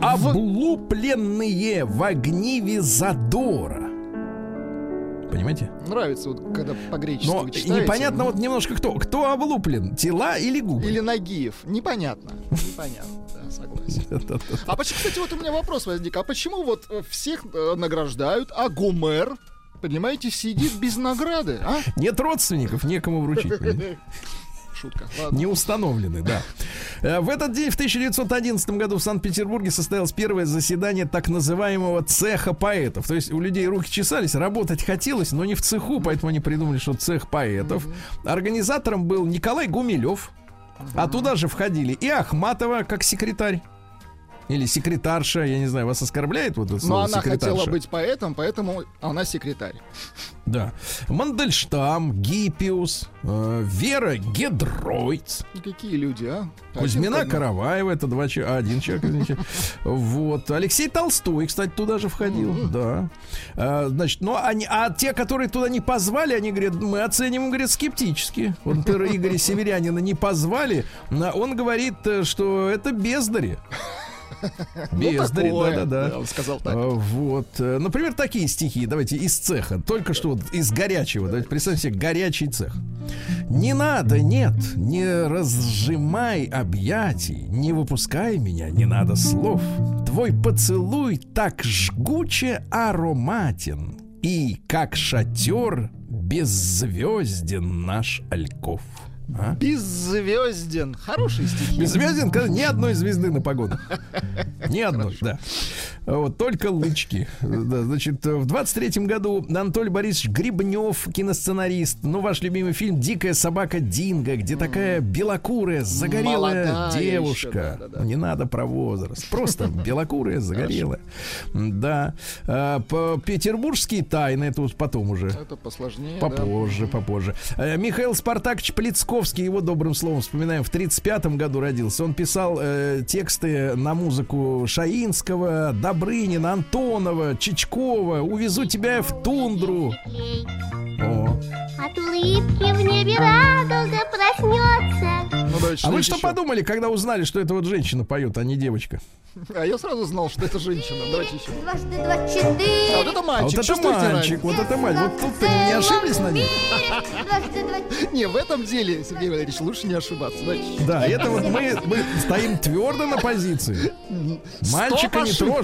Облупленные в огниве задора. Понимаете? Нравится, вот, когда по-гречески Но читаете. непонятно вот немножко кто. Кто облуплен? Тела или губы? Или Нагиев. Непонятно. Непонятно, согласен. А почему, кстати, вот у меня вопрос возник. А почему вот э, всех э, награждают, а Гомер, понимаете, сидит без награды, а? Нет родственников, некому вручить. Шутка. Ладно. Не установлены, да. Э, В этот день, в 1911 году, в Санкт-Петербурге состоялось первое заседание так называемого цеха поэтов. То есть у людей руки чесались, работать хотелось, но не в цеху, поэтому они придумали, что цех поэтов. Организатором был Николай Гумилев. А туда же входили и Ахматова как секретарь. Или секретарша, я не знаю, вас оскорбляет вот это Но слово она хотела быть поэтом, поэтому она секретарь. Да. Мандельштам, Гиппиус, э, Вера Гедройц, И какие люди, а? Кузьмина Один. Караваева, это два человека, один человек, извините. Вот. Алексей Толстой, кстати, туда же входил, да. А, значит, ну, они, а те, которые туда не позвали, они говорят, мы оценим, говорят, скептически. Вот, например, Игоря Северянина не позвали, он говорит, э, что это бездари. Ну, Бездари, такое. да-да-да. он сказал так. А, Вот. Э, Например, такие стихи. Давайте из цеха. Только что вот из горячего. Давайте представьте себе горячий цех. Не надо, нет, не разжимай объятий, не выпускай меня, не надо слов. Твой поцелуй так жгуче ароматен, и как шатер беззвезден наш Альков. А? Беззвезден. Хорошие стихи. Беззвезден, когда ни одной звезды на погоду. Ни одной, да. Вот, только лычки. Да, значит, в 23-м году Анатолий Борисович Грибнев, киносценарист, ну, ваш любимый фильм «Дикая собака Динго», где такая белокурая, загорелая Молодая девушка. еще, да-да-да. Не надо про возраст. Просто белокурая, загорелая. Да. А, Петербургские тайны, это вот потом уже. Это посложнее. да. Попозже, попозже. Э, Михаил Спартакович Плецковский, его добрым словом вспоминаем, в 35 году родился. Он писал э, тексты на музыку Шаинского, Добрынина, Антонова, Чичкова. «Увезу тебя в тундру». О. От улыбки в небе радуга проснется. Ну, давайте, А вы что еще? подумали, когда узнали, что это вот женщина поет, а не девочка? А я сразу знал, что это женщина. Давайте еще. Дважды два четыре. А вот это А мальчик. вот это мальчик, вот это мальчик. Вот тут не ошиблись на ней? Не, в этом деле, Сергей Валерьевич, лучше не ошибаться. Да, это вот мы, мы стоим твердо на позиции. Мальчика не ошибка.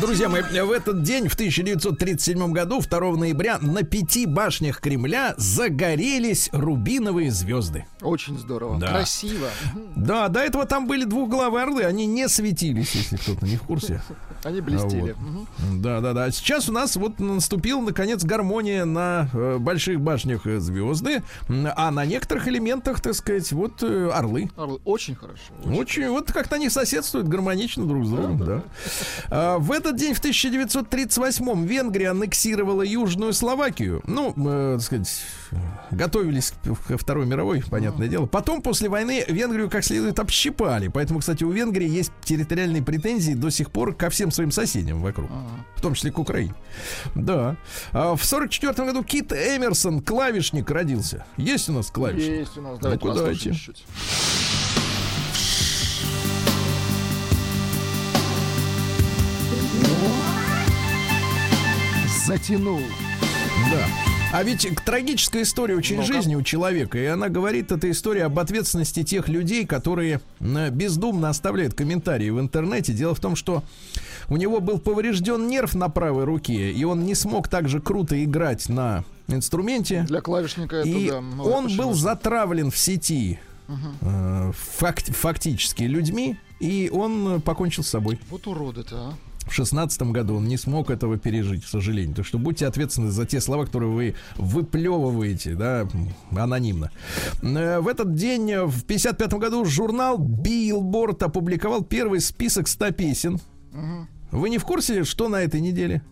Друзья мои, в этот день, в 1937 году, 2 ноября, на пяти башнях Кремля загорелись рубиновые звезды. очень здорово. Да. Красиво. Да, до этого там были двухглавые орлы, они не светились, если кто-то не в курсе. Они блестели. Вот. Да, да, да. Сейчас у нас вот наступила, наконец, гармония на э, больших башнях э, звезды, а на некоторых элементах, так сказать, вот э, орлы. Орлы. Очень хорошо. Очень, вот как-то они соседствуют гармонично друг с другом, да. А, в этот день, в 1938-м, Венгрия аннексировала Южную Словакию. Ну, э, так сказать, готовились ко Второй мировой, понятное дело. Потом, после войны, Венгрию как следует общипали. Поэтому, кстати, у Венгрии есть территориальные претензии до сих пор ко всем своим соседям вокруг. В том числе к Украине. Да. А в 44 году Кит Эмерсон, клавишник, родился. Есть у нас клавишник? Есть у нас. Давайте послушаем давайте. чуть-чуть. Затянул. Да. А ведь трагическая история очень Ну-ка. жизни у человека, и она говорит, эта история об ответственности тех людей, которые бездумно оставляют комментарии в интернете. Дело в том, что у него был поврежден нерв на правой руке, и он не смог так же круто играть на инструменте. Для клавишника это И да. ну, он очень был затравлен в сети э, факт- фактически людьми, и он э, покончил с собой. Вот уроды-то, а. В шестнадцатом году он не смог этого пережить, к сожалению. Так что будьте ответственны за те слова, которые вы выплевываете, да, анонимно. Э, В этот день, э, в 55 году, журнал Billboard опубликовал первый список 100 песен. Вы не в курсе, что на этой неделе?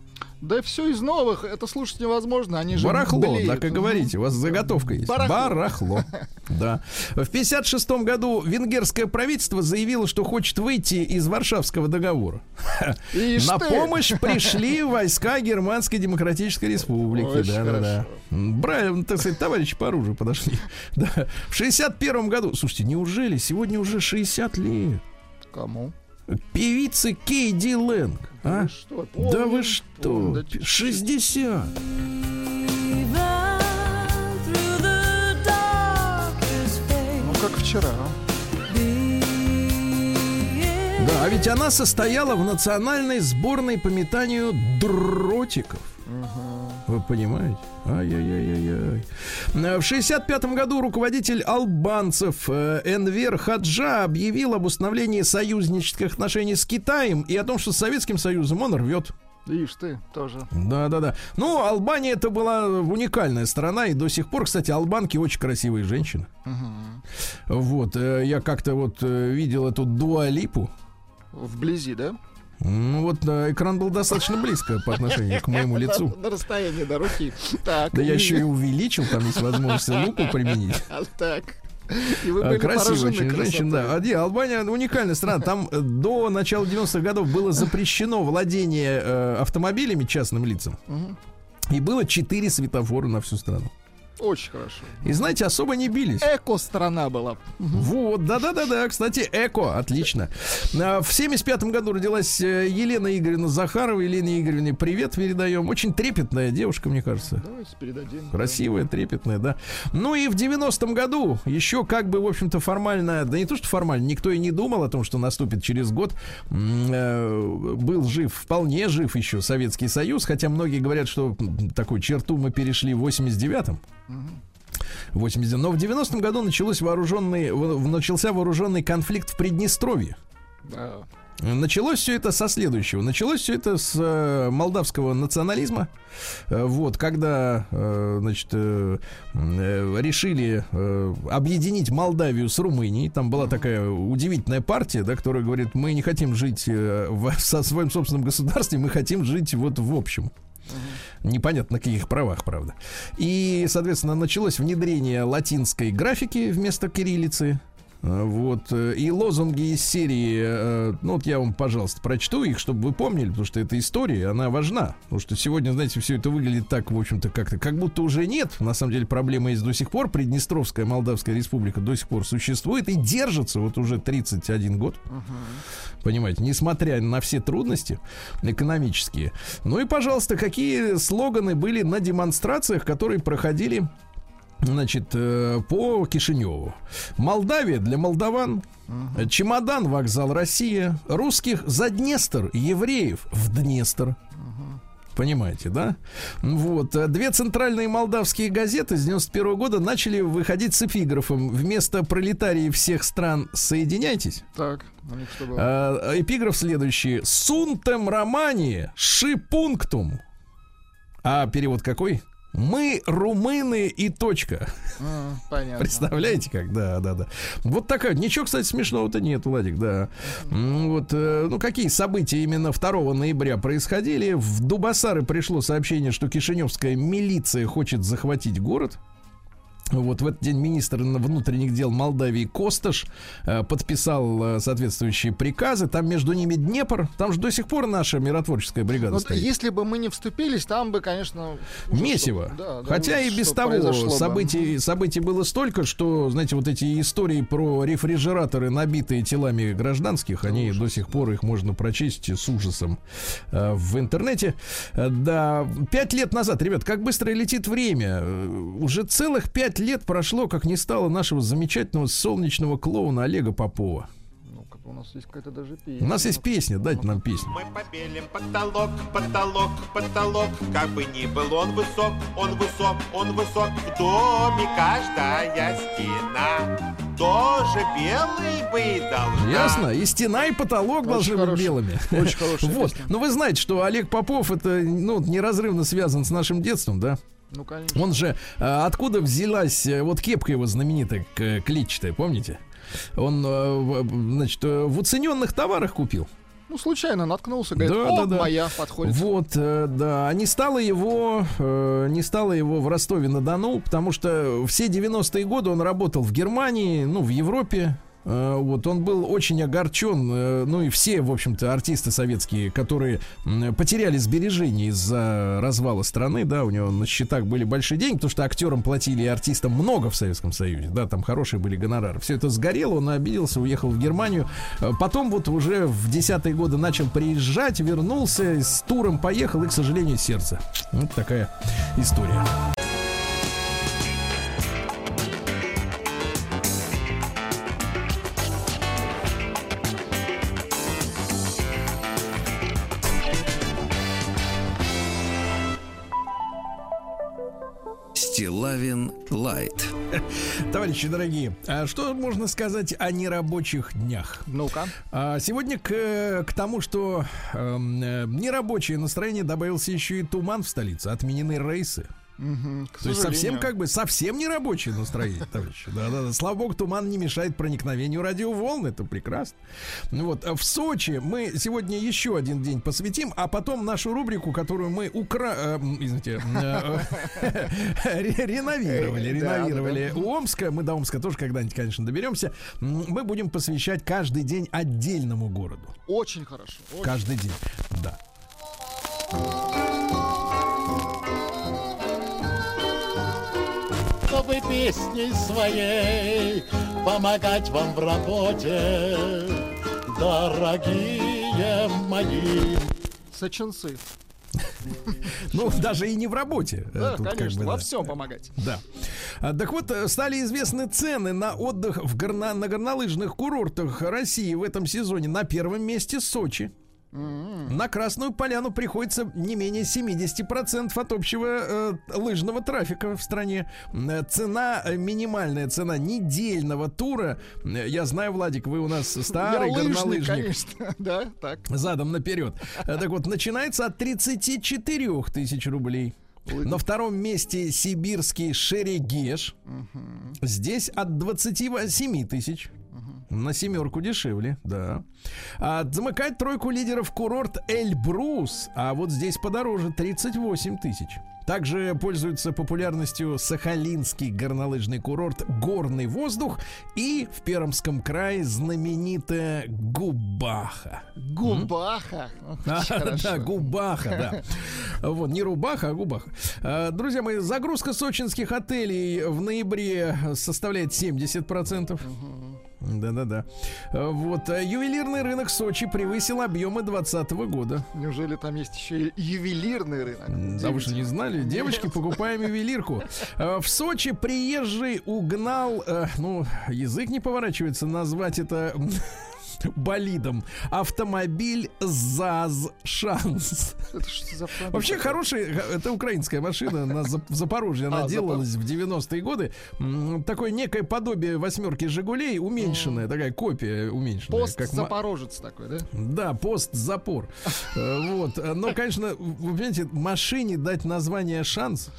Да все из новых, это слушать невозможно, они же Барахло, блеют. так и говорите, у вас заготовка есть. Барахло. Барахло. Да. В 56 году венгерское правительство заявило, что хочет выйти из Варшавского договора. Ишь На ты. помощь пришли войска Германской Демократической Республики. Очень Да, да, да. Брали, так сказать, товарищи по оружию подошли. Да. В 61 году, слушайте, неужели сегодня уже 60 лет? Кому? Певицы Кейди Лэнг. А? Вы что, Да вы помним? что? Помним, да чуть-чуть. 60. Ну, как вчера. Да, а ведь она состояла в национальной сборной по метанию дротиков. Вы понимаете? Ай-яй-яй-яй. Э, В 65 году руководитель албанцев э, Энвер Хаджа объявил об установлении союзнических отношений с Китаем и о том, что с Советским Союзом он рвет. Ишь ты, тоже. Да, да, да. Ну, Албания это была уникальная страна, и до сих пор, кстати, албанки очень красивые женщины. Вот, э, я как-то вот видел эту дуалипу. Вблизи, да? Ну вот э, экран был достаточно близко по отношению к моему лицу. На, расстоянии до руки. Так. Да я еще и увеличил, там есть возможность луку применить. А, Так. И вы А, были Красивая поражены очень женщина, да. А, не, Албания уникальная страна. Там э, до начала 90-х годов было запрещено владение э, автомобилями частным лицам. Мгм. И было четыре светофора на всю страну. Очень хорошо. И знаете, особо не бились. Эко-страна была. Вот, да-да-да-да, кстати, эко, отлично. А, В 75 году родилась э, Елена Игоревна Захарова. Елене Игоревне привет передаем. Очень трепетная девушка, мне кажется. Давайте передадим. Красивая, трепетная, да. Ну и в 90-м году еще как бы, в общем-то, формально, да не то, что формально, никто и не думал о том, что наступит через год. Э, Был жив, вполне жив еще Советский Союз, хотя многие говорят, что такую черту мы перешли в 89-м. 80. Но в 90-м году началось вооруженный, начался вооруженный конфликт в Приднестровье. Да. Началось все это со следующего. Началось все это с э, молдавского национализма. Э, вот, когда, э, значит, э, э, решили э, объединить Молдавию с Румынией. Там была такая удивительная партия, да, которая говорит, мы не хотим жить э, в, со своем собственном государстве, мы хотим жить вот в общем. Непонятно на каких правах, правда. И, соответственно, началось внедрение латинской графики вместо кириллицы. А, Вот. э, И лозунги из серии, э, ну вот я вам, пожалуйста, прочту их, чтобы вы помнили, потому что эта история, она важна. Потому что сегодня, знаете, все это выглядит так, в общем-то, как-то, как будто уже нет. На самом деле проблема есть до сих пор. Приднестровская Молдавская республика до сих пор существует и держится вот уже 31 год. Понимаете, несмотря на все трудности экономические. Ну и, пожалуйста, какие слоганы были на демонстрациях, которые проходили Значит, э, по Кишиневу. Молдавия для молдаван. Чемодан, вокзал Россия. Русских за Днестр, евреев в Днестр. Понимаете, да? Вот. э, Две центральные молдавские газеты с 91 года начали выходить с эпиграфом. Вместо пролетарии всех стран соединяйтесь. Так? А, эпиграф следующий. Сунтем романи шипунктум. А перевод какой? Мы румыны и точка. А, понятно. Представляете как? Да, да, да. Вот такая. Ничего, кстати, смешного-то нет, Владик, да. Вот, э, ну, какие события именно 2 ноября происходили? В Дубасары пришло сообщение, что кишиневская милиция хочет захватить город. Вот в этот день министр внутренних дел Молдавии Косташ э, подписал э, соответствующие приказы. Там между ними Днепр. Там же до сих пор наша миротворческая бригада Вот стоит. если бы мы не вступились, там бы, конечно... Месиво. да, да, Хотя и без того произошло бы. событий, событий было столько, что, знаете, вот эти истории про рефрижераторы, набитые телами гражданских, они до сих пор их можно прочесть с ужасом э, в интернете. Э, Да, пять лет назад, ребят, как быстро летит время. Э, Уже целых пять лет прошло, как не стало нашего замечательного солнечного клоуна Олега Попова. Ну, у нас есть какая-то даже У песня. нас есть песня, дайте нам песню. Мы побелим потолок, потолок, потолок Как бы ни был он высок, он высок, он высок В доме каждая стена Тоже белый бы должна Ясно? И стена, и потолок должны быть хорошая- белыми. очень хорошая Вот. песня. Но вы знаете, что Олег Попов это ну, неразрывно связан с нашим детством, да? Ну, конечно. Он же а, откуда взялась э, вот кепка его знаменитая, клетчатая, помните? Он, э, значит, э, в уцененных товарах купил. Ну, случайно наткнулся, говорит, Да, о, да, да. моя подходит. Вот, э, да, не стало его, э, не стало его в Ростове-на-Дону, потому что все 90-е годы он работал в Германии, ну, в Европе. Э, Вот, он был очень огорчен, э, ну и все, в общем-то, артисты советские, которые потеряли сбережения из-за развала страны, да, у него на счетах были большие деньги, потому что актерам платили и артистам много в Советском Союзе, да, там хорошие были гонорары. Все это сгорело, он обиделся, уехал в Германию. Э, Потом вот уже в десятые годы начал приезжать, вернулся, с туром поехал и, к сожалению, сердце. Вот такая история. Стилавин Лайт. Товарищи дорогие, а что можно сказать о нерабочих днях? Ну-ка. А сегодня к, к тому, что эм, э, нерабочее настроение добавился еще и туман в столице, отменены рейсы. К То есть совсем как бы совсем не рабочее настроение, товарищи. Да, да, да. Слава богу, туман не мешает проникновению радиоволн. Это прекрасно. Ну Вот в Сочи мы сегодня еще один день посвятим, а потом нашу рубрику, которую мы укра... э, извините, э, э, ре- реновировали, да, реновировали у Омска. Мы до Омска тоже когда-нибудь, конечно, доберемся. Мы будем посвящать каждый день отдельному городу. Очень хорошо. очень. Каждый день. Да. Чтобы песней своей помогать вам в работе, дорогие мои. Сочинцы. Ну, даже и не в работе. Э, Да, тут как конечно, бы, во да. всем помогать. Да. А, Так вот, э, стали известны цены на отдых в горно- на горнолыжных курортах России в этом сезоне. На первом месте Сочи. На Красную Поляну приходится не менее 70% от общего э, лыжного трафика в стране. Э, Цена, э, минимальная цена недельного тура. э, Я знаю, Владик, вы у нас старый Я лыжный, горнолыжник. конечно. Да, так. Задом наперед. Так вот, начинается от 34 тысяч рублей. На втором месте сибирский Шерегеш. Здесь от 28 тысяч. На семерку дешевле, да. А замыкает тройку лидеров курорт Эльбрус, а вот здесь подороже 38 тысяч. Также пользуется популярностью Сахалинский горнолыжный курорт «Горный воздух» и в Пермском крае знаменитая Губаха. Губаха. А, хорошо. да, губаха, да. Вот, не рубаха, а губаха. А, Друзья мои, загрузка сочинских отелей в ноябре составляет 70%. Да-да-да. А, Вот, а, ювелирный рынок Сочи превысил объемы 2020 года. Неужели там есть еще и ювелирный рынок? Да вы же не знали? Девочки, покупаем ювелирку. А, В Сочи приезжий угнал, э, ну, язык не поворачивается назвать это болидом. Автомобиль ЗАЗ Шанс. Это что за Вообще хорошая, это украинская машина на Запорожье, она А, делалась в 90-е годы. Такое некое подобие восьмерки Жигулей, уменьшенная, такая копия уменьшенная. Пост как ма- Запорожец такой, да? да, пост-запор. Э, Вот. Но, конечно, вы понимаете, машине дать название шанс.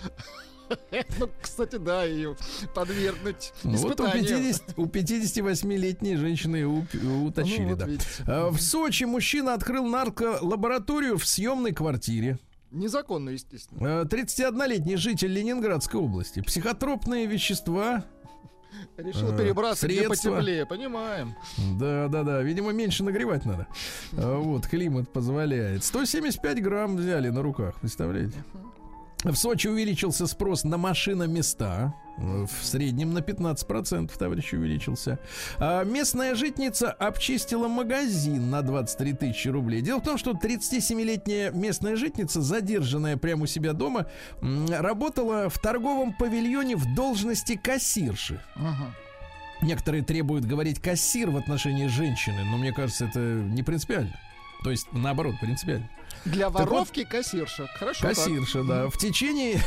Ну, кстати, да, ее подвергнуть Ну, Вот у, испытаниям. 50, у 58-летней женщины уточили, Ну, да. Э, В Сочи мужчина открыл нарколабораторию в съемной квартире. Незаконно, естественно. Э, 31-летний житель Ленинградской области. Психотропные вещества. Решил э, перебраться где потеплее, понимаем. Да, да, да. Видимо, меньше нагревать надо. А, Вот, климат позволяет. 175 грамм взяли на руках, представляете? В Сочи увеличился спрос на машиноместа. В среднем на 15%, товарищ, увеличился. А местная житница обчистила магазин на 23 тысячи рублей. Дело в том, что 37-летняя местная житница, задержанная прямо у себя дома, работала в торговом павильоне в должности кассирши. Ага. Некоторые требуют говорить кассир в отношении женщины, но мне кажется, это не принципиально. То есть, наоборот, принципиально. Для Так вот, воровки кассирша. Хорошо. так. Кассирша, да. В течение...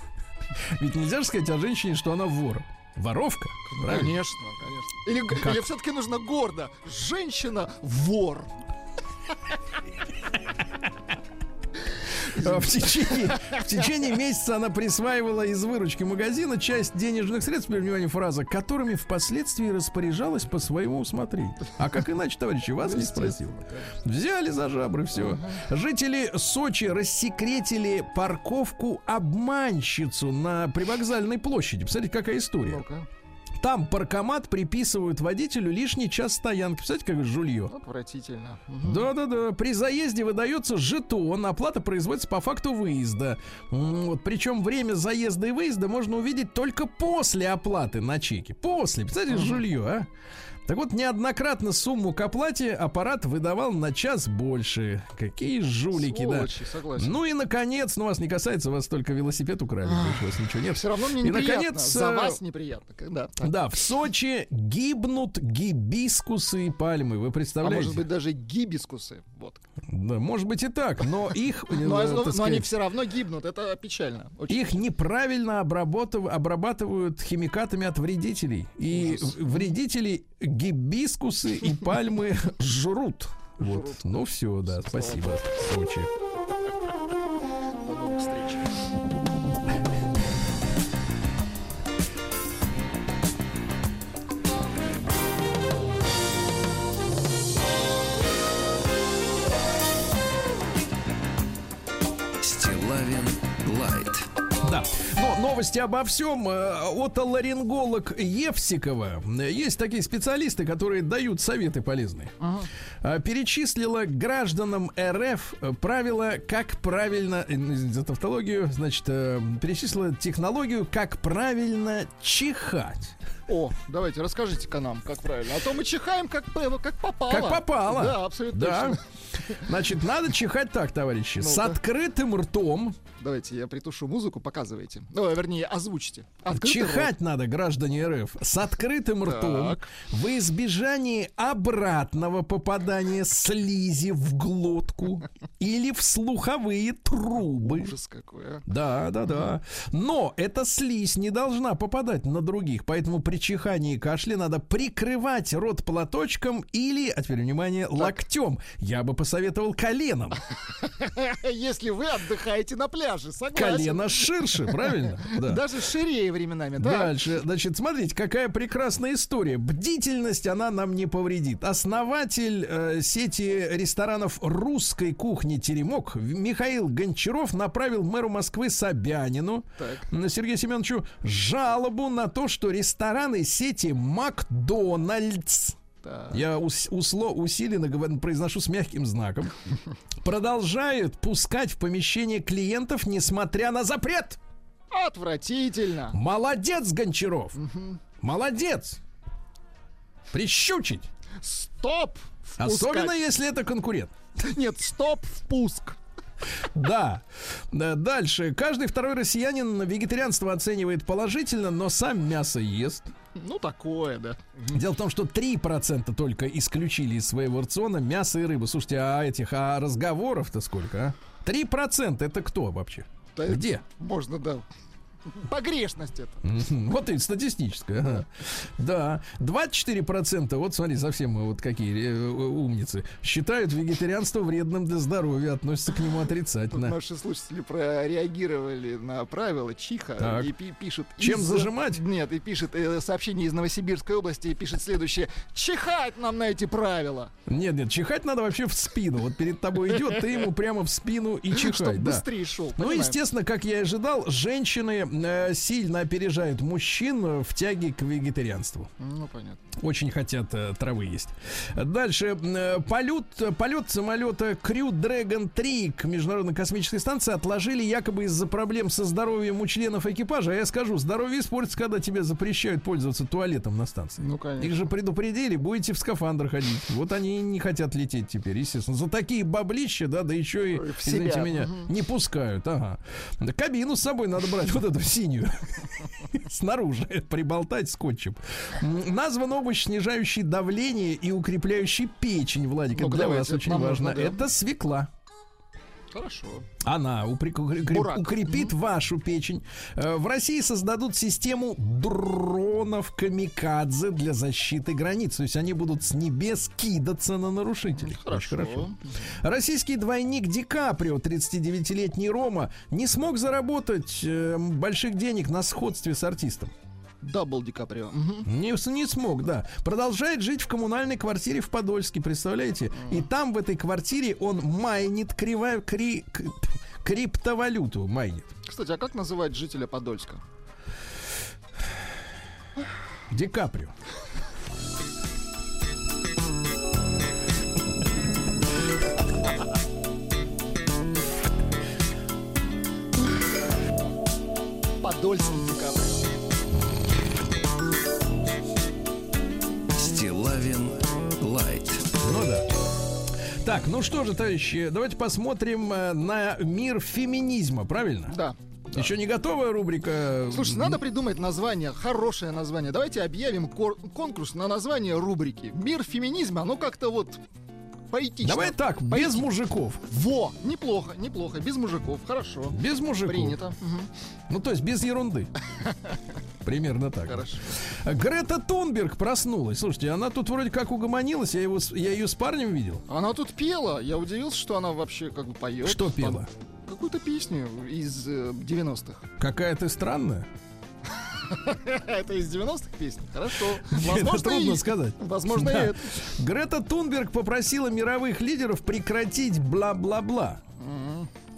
Ведь нельзя же сказать о женщине, что она вор. Воровка. правильно? Конечно, конечно. Или, Как? или все-таки нужно гордо. Женщина вор. А В течение, в течение месяца она присваивала из выручки магазина часть денежных средств, теперь, внимание, фраза, которыми впоследствии распоряжалась по своему усмотрению. А как иначе, товарищи, вас не спросил. Взяли за жабры, все. Жители Сочи рассекретили парковку обманщицу на привокзальной площади. Посмотрите, какая история. Там паркомат приписывают водителю лишний час стоянки. Представляете, как жулье. отвратительно. Да-да-да. При заезде выдается жетон, оплата производится по факту выезда. Вот, причем время заезда и выезда можно увидеть только после оплаты на чеке. После. Представляете, жулье, а? Так вот, неоднократно сумму к оплате аппарат выдавал на час больше. Какие жулики, Сволочи, да. согласен. Ну и, наконец, ну вас не касается, вас только велосипед украли, у вас ничего нет. Все равно мне И, неприятно. наконец, За э, вас неприятно. Да. так. Да, в Сочи гибнут гибискусы и пальмы. Вы А представляете? может быть даже гибискусы. Вот. Да, может быть и так, но их, э, Но, так но- но они сказать, все равно гибнут. Это печально. Очень. их неправильно обрабатывают химикатами от вредителей. И Ужас. вредители гибискусы и пальмы жрут. Вот. Ну все, да, спасибо. Сочи. До новых встреч. Новости обо всем. Э, Отоларинголог Евсикова. Э, Есть такие специалисты, которые дают советы полезные. Э, Перечислила гражданам РФ э, правила, как правильно, э, за тавтологию, значит, э, перечислила технологию, как правильно чихать. О, давайте, расскажите-ка нам, как правильно. А то мы чихаем, как, как попало. Как попало. Да, абсолютно Да. точно. Значит, надо чихать так, товарищи. С Ну-ка. открытым ртом. Давайте я притушу музыку, показывайте. Ну, вернее, озвучьте. Открытый рот. Чихать надо, граждане РФ, с открытым ртом Так. в избежании обратного попадания слизи в глотку или в слуховые трубы. Ужас какой, а. Да, да, да. Но эта слизь не должна попадать на других, поэтому при чихании и кашле надо прикрывать рот платочком или, а теперь внимание, локтем. Я бы посоветовал коленом. Если вы отдыхаете на пляже, согласен. Колено ширше, правильно? Да. Даже ширее временами, да. Дальше, значит, смотрите, какая прекрасная история. Бдительность, она нам не повредит. Основатель э, сети ресторанов русской кухни «Теремок» Михаил Гончаров направил мэру Москвы Собянину Так. Сергею Семеновичу жалобу на то, что рестораны сети «Макдональдс» я ус- усло, усиленно говорю, произношу с мягким знаком. Продолжают пускать в помещение клиентов, несмотря на запрет. Отвратительно. Молодец, Гончаров. Молодец. Прищучить. Стоп! впускать. Особенно, если это конкурент. Нет, стоп, впуск. Да. Да, Дальше. Каждый второй россиянин вегетарианство оценивает положительно, но сам мясо ест. Ну, такое, да. Дело в том, что 3% только исключили из своего рациона мясо и рыбу. Слушайте, а этих, а разговоров-то сколько, а? 3% это кто вообще? Да, Где? Можно, да. Погрешность это. Вот и статистическая. Да. 24%, вот смотри, совсем мы вот какие э, умницы, считают вегетарианство вредным для здоровья, относятся к нему отрицательно. наши слушатели прореагировали на правила чиха и пи- пишут... Чем зажимать? Нет, и пишет э, сообщение из Новосибирской области и пишет следующее. Чихать нам на эти правила. Нет, нет, чихать надо вообще в спину. Вот перед тобой идет, ты ему прямо в спину и чихай. Быстрее шел. Ну, естественно, как я и ожидал, женщины сильно опережают мужчин э, в тяге к вегетарианству. Ну, понятно. Очень хотят э, травы есть. Дальше. э, полет, полет самолета Crew Dragon 3 к Международной космической станции отложили якобы из-за проблем со здоровьем у членов экипажа. А я скажу, здоровье испортится, когда тебе запрещают пользоваться туалетом на станции. Ну, конечно. Их же предупредили, будете в скафандрах ходить. Вот они не хотят лететь теперь, естественно. За такие баблища, да, да еще и, в извините себя. меня, Мгм. не пускают. Ага. Да Кабину с собой надо брать, вот эту синюю. Снаружи приболтать скотчем. М, Назван овощ, снижающий давление и укрепляющий печень, Владик. Это Ну-ка, для вас это очень важно. нужно, да. Это свекла. Хорошо. Она укреп- укрепит вашу печень. Э, В России создадут систему дронов камикадзе для защиты границ. То есть они будут с небес кидаться на нарушителей. Очень Хорошо. Российский двойник Ди Каприо, 39-летний Рома, не смог заработать э, больших денег на сходстве с артистом. Double Ди Каприо. Мгм. Не, не смог, да. Продолжает жить в коммунальной квартире в Подольске, представляете? И там, в этой квартире, он майнит кривая, кри- криптовалюту. Майнит. Кстати, а как называть жителя Подольска? Ди Каприо. Подольский Так, ну что же, товарищи, давайте посмотрим э, на мир феминизма, правильно? Да. Еще не готовая рубрика. Слушайте, надо придумать название, хорошее название. Давайте объявим конкурс на название рубрики. Мир феминизма, оно как-то вот поэтично. Давай так, без Поэтично. мужиков. Во! Неплохо, неплохо. Без мужиков. Хорошо. Без мужиков. Принято. Ну, то есть без ерунды. Примерно так. Хорошо. Грета Тунберг проснулась. Слушайте, она тут вроде как угомонилась. Я, его, я ее с парнем видел. Она тут пела. Я удивился, что она вообще как бы поет. Что пела? Какую-то песню из э, 90-х. Какая ты странная. Это из 90-х песен? Хорошо. Возможно, трудно и- сказать. Возможно, и Да. это. Грета Тунберг попросила мировых лидеров прекратить бла-бла-бла.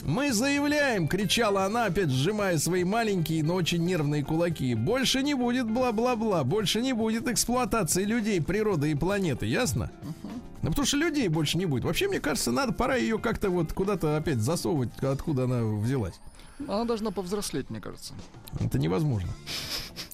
Мы заявляем, кричала она, опять сжимая свои маленькие, но очень нервные кулаки. Больше не будет бла-бла-бла, больше не будет эксплуатации людей, природы и планеты, ясно? Ну, потому что людей больше не будет. Вообще, мне кажется, надо, пора ее как-то вот куда-то опять засовывать, откуда она взялась. Она должна повзрослеть, мне кажется. Это невозможно.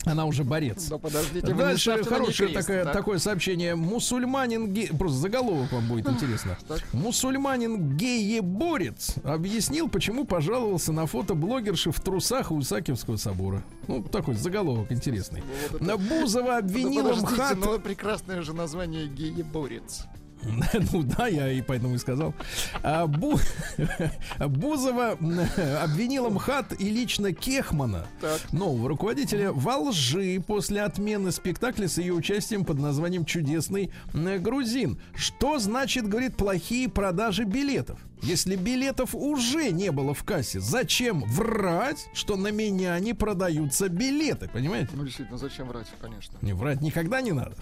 Она уже борец. Да подождите, Дальше хорошее крест, такое, так? такое сообщение. Мусульманин гей... Просто заголовок вам будет интересно. так. Мусульманин гееборец объяснил, почему пожаловался на фото блогерши в трусах у Исаакиевского собора. Ну, такой заголовок интересный. Вот это- На Бузова обвинила Ну, подождите, МХАТ... ну прекрасное же название гееборец. Ну да, я и поэтому и сказал. А, Бу- Бузова м, обвинила МХАТ и лично Кехмана, Так. нового руководителя, во лжи после отмены спектакля с ее участием под названием «Чудесный м, грузин». Что значит, говорит, плохие продажи билетов? Если билетов уже не было в кассе, зачем врать, что на меня не продаются билеты? Понимаете? Ну, действительно, зачем врать, конечно. Не врать никогда не надо.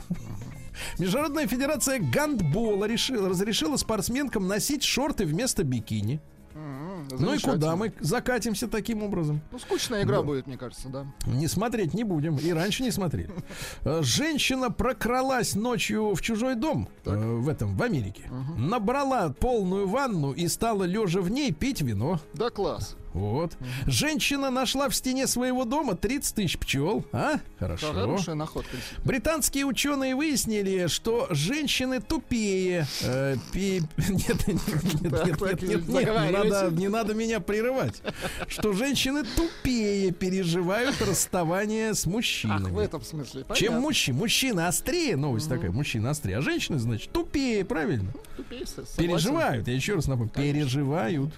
Международная федерация гандбола решила, разрешила спортсменкам носить шорты вместо бикини. Ну и куда мы закатимся таким образом? Ну, скучная игра будет, мне кажется, да. Не смотреть не будем. И раньше не смотрели. Э, Женщина прокралась ночью в чужой дом э, в этом, в Америке. Набрала полную ванну и стала лежа в ней пить вино. Да, класс. Вот. Женщина нашла в стене своего дома 30 тысяч пчел. А? Хорошо. Хорошая находка. Британские ученые выяснили, что женщины тупее. Э, пи- Нет, нет, нет, нет, нет, нет, не надо, не надо меня прерывать. Что женщины тупее переживают расставание с Ах, мужчинами. в этом смысле. Чем Понятно. мужчина? Мужчина острее, новость такая, мужчина острее, а женщины, значит, тупее, правильно? Тупее, согласен. Переживают, я еще раз напомню, переживают.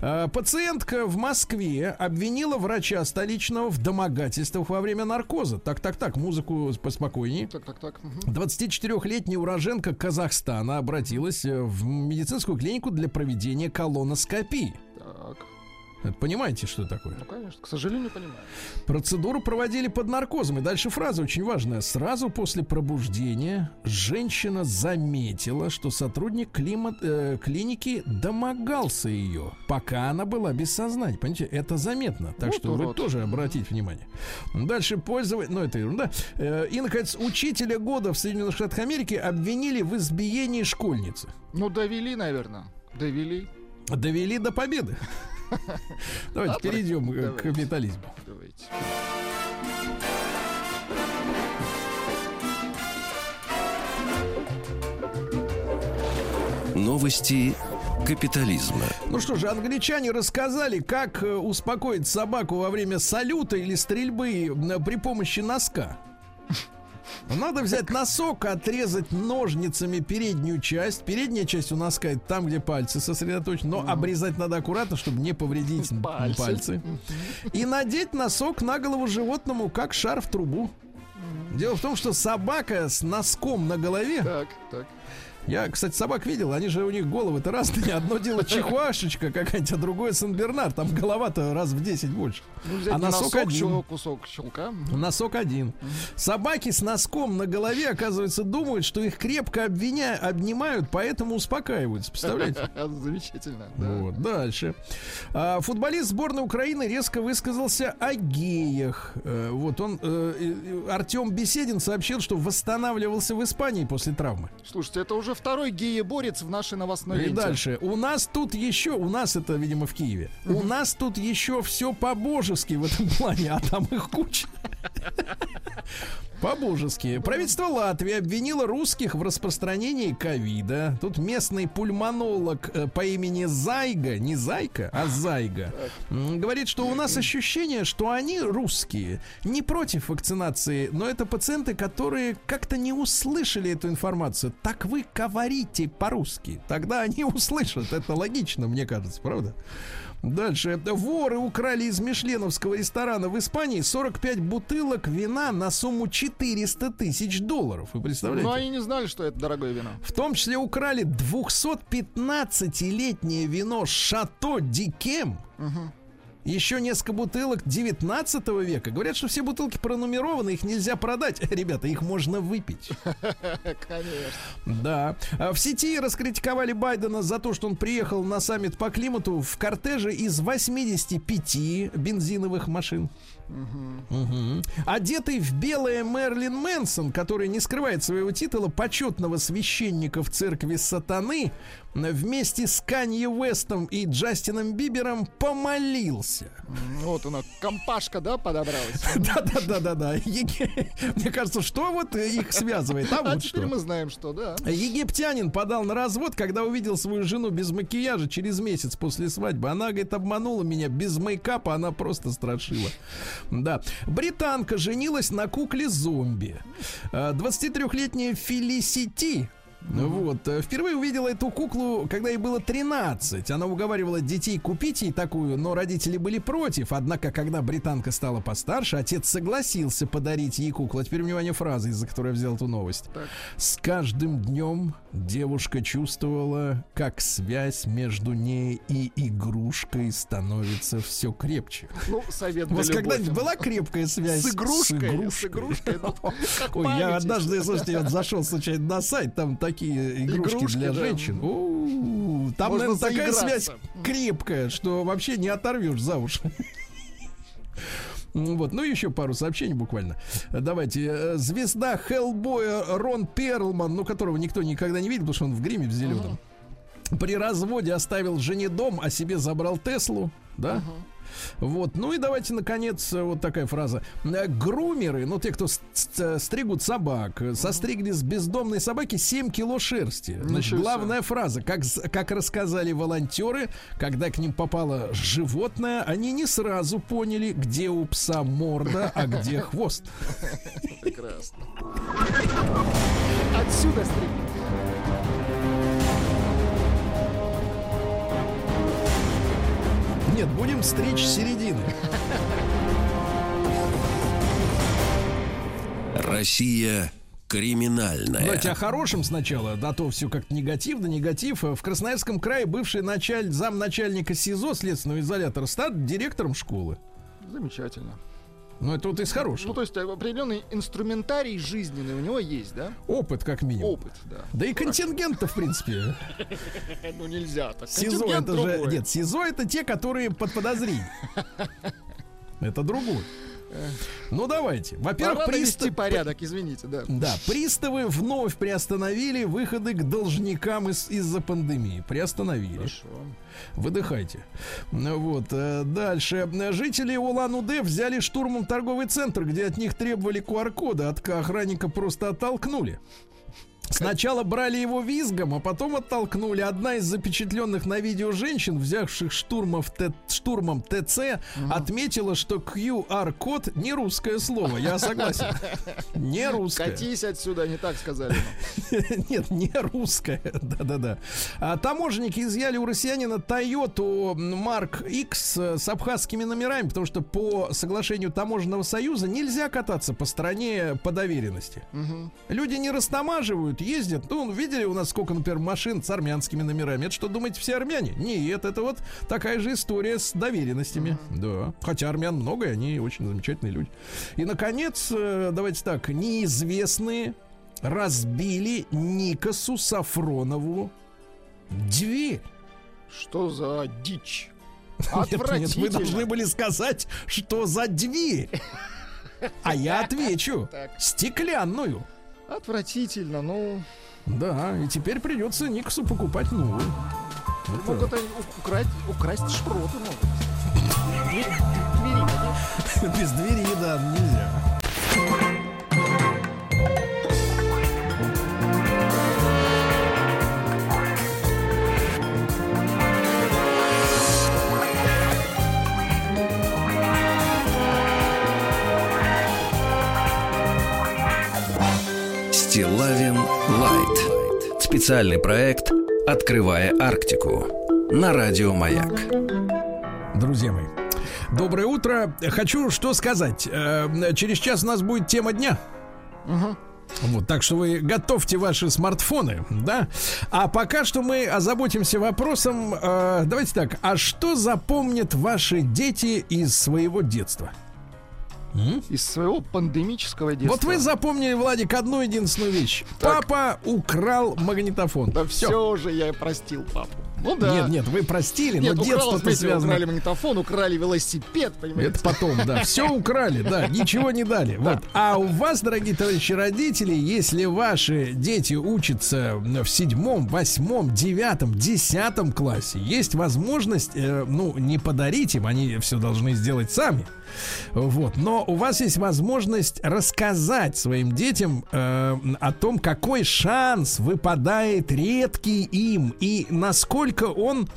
А, Пациентка в Москве обвинила врача столичного в домогательствах во время наркоза. Так, так, так, музыку поспокойнее. Так, так, так. мгм. 24-летняя уроженка Казахстана обратилась э, в медицинскую клинику для проведения колоноскопии. Так. Это Понимаете, что такое? Ну, конечно, к сожалению, понимаю. Процедуру проводили под наркозом. И дальше фраза очень важная. Сразу после пробуждения женщина заметила, что сотрудник климат, э, клиники домогался ее, пока она была без сознания. Понимаете, это заметно. Так Вот что вы урод. тоже обратите внимание. Дальше пользователь... Ну, это ерунда. Э, и, наконец, учителя года в Соединенных Штатах Америки обвинили в избиении школьницы. Ну, довели, наверное. Довели. Довели до победы. Давайте Да, перейдем к. Давайте. Новости капитализма. Ну что же, англичане рассказали, как э, успокоить собаку во время салюта или стрельбы при помощи носка. Надо взять носок, отрезать ножницами переднюю часть. Передняя часть у носка это там, где пальцы сосредоточены. Но обрезать надо аккуратно, чтобы не повредить Пальцы. пальцы. И надеть носок на голову животному, как шар в трубу. Дело в том, что собака с носком на голове Так, так. Я, кстати, собак видел, они же у них головы-то разные. Одно дело чихуашечка какая-нибудь, а другое Сан-Бернар. Там голова-то раз в 10 больше. Ну, А носок носок, один. кусок щелка. Носок один. Собаки с носком на голове, оказывается, думают, что их крепко обвиня... обнимают, поэтому успокаиваются. Представляете? Замечательно. да. Вот, дальше. А, футболист сборной Украины резко высказался о геях. Э, вот он, э, Артем Беседин сообщил, что восстанавливался в Испании после травмы. Слушайте, это уже второй гееборец в нашей новостной И ленте. дальше. У нас тут еще, у нас это, видимо, в Киеве. У нас тут еще все по-божески в этом плане, а там их куча. По-божески. Правительство Латвии обвинило русских в распространении ковида. Тут местный пульмонолог э, по имени Зайга, не Зайка, а Зайга, говорит, что у нас ощущение, что они, русские, не против вакцинации, но это пациенты, которые как-то не услышали эту информацию. Так вы говорите по-русски. Тогда они услышат. Это логично, мне кажется, правда? Дальше. Воры украли из мишленовского ресторана в Испании 45 бутылок вина на сумму 400 тысяч долларов. Вы представляете? Но они не знали, что это дорогое вино. В том числе украли 215-летнее вино Шато Дикем. Еще несколько бутылок 19 века. Говорят, что все бутылки пронумерованы, их нельзя продать. Ребята, их можно выпить. Конечно. Да. А В сети раскритиковали Байдена за то, что он приехал на саммит по климату в кортеже из 85 бензиновых машин. Мгм. Одетый в белое Мерлин Мэнсон, который не скрывает своего титула почетного священника в церкви сатаны, вместе с Канье Уэстом и Джастином Бибером помолился. М, Вот она, компашка, да, подобралась? Да-да-да-да-да. Мне кажется, что вот их связывает? А А вот теперь мы знаем, что, да. Египтянин подал на развод, когда увидел свою жену без макияжа через месяц после свадьбы. Она, говорит, обманула меня без мейкапа, она просто страшила. Да. Британка женилась на кукле зомби. А, 23-летняя Фелисити вот. э, Впервые увидела эту куклу, когда ей было 13. Она уговаривала детей купить ей такую, но родители были против. Однако, когда британка стала постарше, отец согласился подарить ей куклу. А теперь, внимание, фраза, из-за которой я взял эту новость. Так. С каждым днем девушка чувствовала, как связь между ней и игрушкой становится все крепче. Ну, совет У вас когда-нибудь была крепкая связь С игрушкой, игрушкой? с игрушкой, ну, Ой, я однажды, слушайте, вот зашел случайно на сайт, там такие игрушки, Игрушки, для да. женщин. У-у-у, Там, Можно наверное, такая связь крепкая, что вообще не оторвешь за уши. Вот, ну еще пару сообщений буквально. Давайте. Э, Звезда Хеллбоя Рон Перлман, ну которого никто никогда не видел, потому что он в гриме в зеленом. При разводе оставил жене дом, а себе забрал Теслу, да? Вот, ну и давайте, наконец, э, вот такая фраза. Э, Грумеры, ну те, кто с- стригут собак, э, состригли с бездомной собаки 7 кило шерсти. Значит, главная фраза, как, как рассказали волонтеры, когда к ним попало животное, они не сразу поняли, где у пса морда, а где хвост. Прекрасно. Отсюда стрим. Нет, будем стричь середины. Россия криминальная. Давайте о хорошем сначала, да то все как-то негативно, негатив. В Красноярском крае бывший началь, замначальника СИЗО следственного изолятора стал директором школы. Замечательно. Ну, это вот из Ну, хорошего. то есть э, определенный инструментарий жизненный у него есть, да? Опыт, как минимум. Опыт, да. Да и контингент-то, в принципе. Ну, нельзя так. СИЗО это же... Нет, СИЗО это те, которые под подозрением. Это другой. Ну, давайте. Во-первых, Пора навести пристав... порядок, извините, да. Да, приставы вновь приостановили выходы к должникам из- из-за пандемии. Приостановили. Хорошо. Выдыхайте. Вот. э, Дальше. Жители Улан-Удэ взяли штурмом торговый центр, где от них требовали QR-кода. От охранника просто оттолкнули. Сначала брали его визгом, а потом оттолкнули. Одна из запечатленных на видео женщин, взявших штурмов Т- штурмом ТЦ, отметила, что QR-код не русское слово. Я согласен. Не русское. Катись отсюда, не так сказали. Нет, не русская. Да-да-да. А таможенники изъяли у россиянина Toyota Mark X с абхазскими номерами, потому что по соглашению Таможенного союза нельзя кататься по стране по доверенности. Люди не растамаживают, ездят. Ну, видели у нас сколько, например, машин с армянскими номерами. Это что, думаете, все армяне? Нет, это вот такая же история с доверенностями. Да. Хотя армян много, и они очень замечательные люди. И, наконец, э, давайте так, неизвестные разбили Никосу Сафронову дверь. Что за дичь? Нет, нет, вы должны были сказать, что за дверь. А я отвечу. Стеклянную. Отвратительно, ну... Да, и теперь придется Никсу покупать новую. Вот Могут они украсть, украсть шпроты могут. Без двери, да, Стилавин Лайт. Специальный проект «Открывая Арктику» на Радио Маяк. Друзья мои, доброе утро. Хочу что сказать. Э, Через час у нас будет тема дня. Вот, так что вы готовьте ваши смартфоны, да? А пока что мы озаботимся вопросом, э, давайте так, а что запомнят ваши дети из своего детства? Из своего пандемического детства. Вот вы запомнили, Владик, одну единственную вещь. Так. Папа украл магнитофон. Да Всё. все же я простил папу. Ну да. Нет, нет, вы простили, Нет, но детство-то связано. украли магнитофон, украли велосипед, понимаете? Это потом, да. Все украли, да, ничего не дали. Вот. А у вас, дорогие товарищи родители, если ваши дети учатся в седьмом, восьмом, девятом, десятом классе, есть возможность, э, ну, не подарить им, они все должны сделать сами. Вот. Но у вас есть возможность рассказать своим детям э, о том, какой шанс выпадает редкий им и насколько он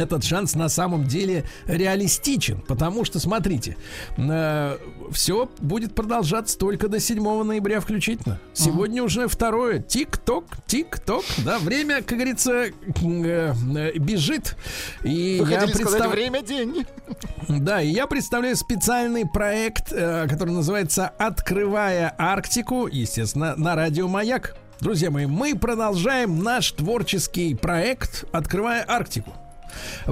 этот шанс на самом деле реалистичен, потому что, смотрите, все будет продолжаться только до 7 ноября включительно. Сегодня уже второе. Тик-ток, тик-ток, да, время, как говорится, э, э, бежит. И Вы я хотели сказать представ- время деньги. да, и я представляю специальный проект, э, который называется «Открывая Арктику», естественно, на радио «Маяк». Друзья мои, мы продолжаем наш творческий проект «Открывая Арктику».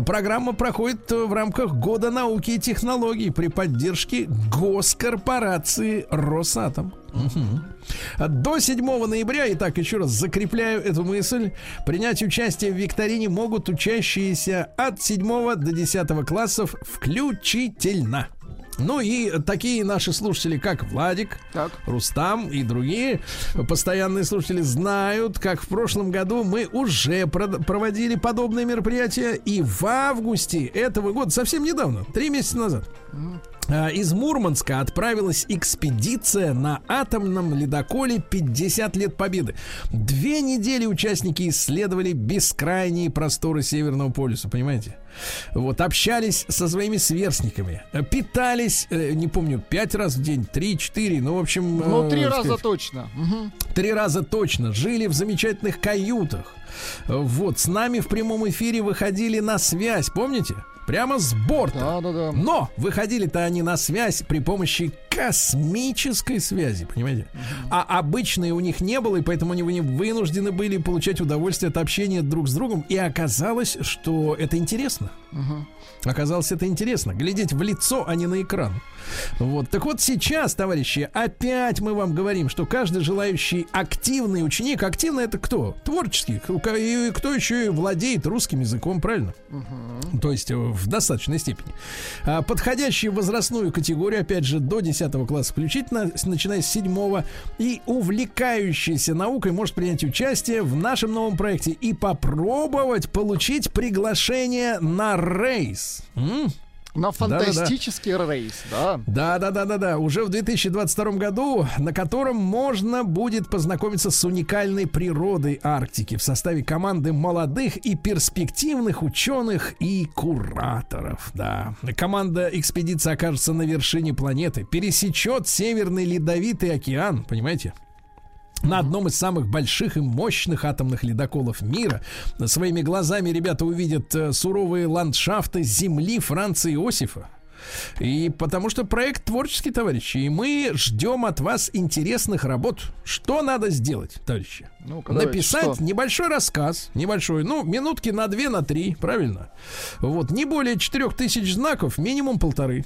Программа проходит в рамках Года науки и технологий при поддержке госкорпорации «Росатом». Мгм. До 7 ноября, итак, еще раз закрепляю эту мысль, принять участие в викторине могут учащиеся от 7 до 10 классов включительно. Ну и такие наши слушатели, как Владик, Так. Рустам и другие постоянные слушатели знают, как в прошлом году мы уже проводили подобные мероприятия. И в августе этого года, совсем недавно, три месяца назад, из Мурманска отправилась экспедиция на атомном ледоколе 50 лет победы. Две недели участники исследовали бескрайние просторы Северного полюса, понимаете? Вот, общались со своими сверстниками, э, питались, э, не помню, пять раз в день, три, четыре, ну, в общем... Ну, э, три так раза сказать, точно. Три раза точно. Жили в замечательных каютах. Вот, с нами в прямом эфире выходили на связь, помните? Прямо с борта. Да, да, да. Но выходили-то они на связь при помощи космической связи, понимаете? А обычной у них не было, и поэтому они вы- вынуждены были получать удовольствие от общения друг с другом. И оказалось, что это интересно. Оказалось, это интересно. Глядеть в лицо, а не на экран. Вот. Так вот сейчас, товарищи, опять мы вам говорим, что каждый желающий активный ученик, активный это кто? Творческий. И кто еще и владеет русским языком, правильно? То есть э, в достаточной степени. А, Подходящий в возрастную категорию, опять же, до 10 класса включительно, начиная с 7 и увлекающийся наукой может принять участие в нашем новом проекте и попробовать получить приглашение на рейс. М? На фантастический рейс, да. Да, да, да, да, да. Уже в 2022 году, на котором можно будет познакомиться с уникальной природой Арктики в составе команды молодых и перспективных ученых и кураторов. Да. Команда экспедиции окажется на вершине планеты, пересечет Северный Ледовитый океан, понимаете? На одном из самых больших и мощных атомных ледоколов мира. Своими глазами ребята увидят э, суровые ландшафты земли Франции Иосифа. И потому что проект творческий, товарищи, и мы ждем от вас интересных работ. Что надо сделать, товарищи? Ну, Написать что? небольшой рассказ, небольшой, ну, минутки на две, на три, правильно? Вот, не более четырех тысяч знаков, минимум полторы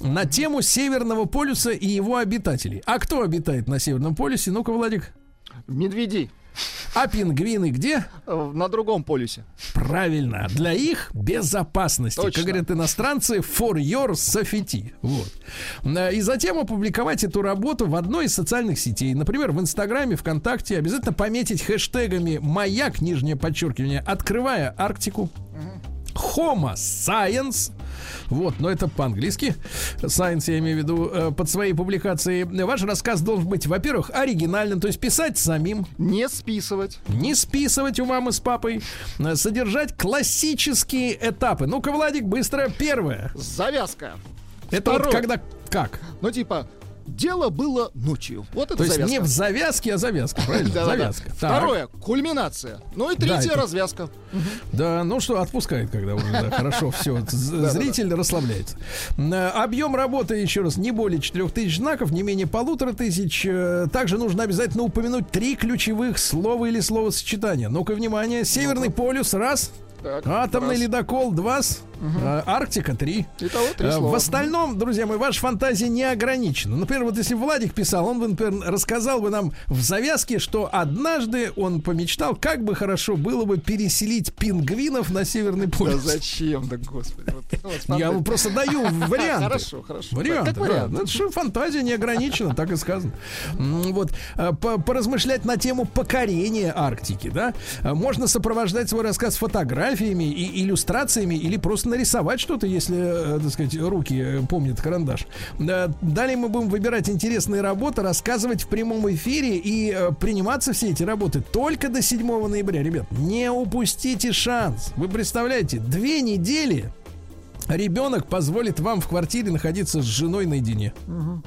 на тему Северного полюса и его обитателей. А кто обитает на Северном полюсе? Ну-ка, Владик. Медведи А пингвины где? э, на другом полюсе. Правильно, для их безопасности. Точно. Как говорят иностранцы, for your safety. Вот. Э, И затем опубликовать эту работу в одной из социальных сетей. Например, в Инстаграме, ВКонтакте. Обязательно пометить хэштегами «Маяк», нижнее подчеркивание, «Открывая Арктику», Homo Science. Вот, но это по-английски. Science, я имею в виду, э, под своей публикацией. Ваш рассказ должен быть, во-первых, оригинальным, то есть писать самим, Не списывать. не списывать у мамы с папой, э, содержать классические этапы. Ну-ка, Владик, быстро. Первое. Завязка. Это вот Второе. когда как? Ну, типа, дело было ночью. Вот это То есть завязка. не в завязке, а завязка, правильно? Завязка. Так. Второе, кульминация. Ну и третье, это- развязка. Да, ну что, отпускает, когда уже да, хорошо, все, зритель расслабляется. Э, Объем работы, еще раз, не более 4000 знаков, не менее полутора тысяч. Э, Также нужно обязательно упомянуть три ключевых слова или словосочетания. Ну-ка, внимание. Северный полюс, раз. Так, Атомный раз. ледокол, два. Э, Арктика, три. Итого три Э, слова. В остальном, друзья мои, ваша фантазия не ограничена. Например, вот если Владик писал, он бы, например, рассказал бы нам в завязке, что однажды он помечтал, как бы хорошо было бы переселить пингвинов на Северный Да полюс. зачем, да господи. Вот, вот Я вам просто даю варианты. Хорошо, хорошо. Варианты, Как да. вариант. Ну, что, фантазия не ограничена, так и сказано. Вот, э, по- поразмышлять на тему покорения Арктики, да. Можно сопровождать свой рассказ фотографиями и иллюстрациями или просто нарисовать что-то, если, э, так сказать, руки э, помнят карандаш. Далее мы будем выбирать интересные работы, рассказывать в прямом эфире и э, приниматься все эти работы только до 7 ноября. Ребят, не упустите шанс. Вы представляете, две недели ребенок позволит вам в квартире находиться с женой наедине.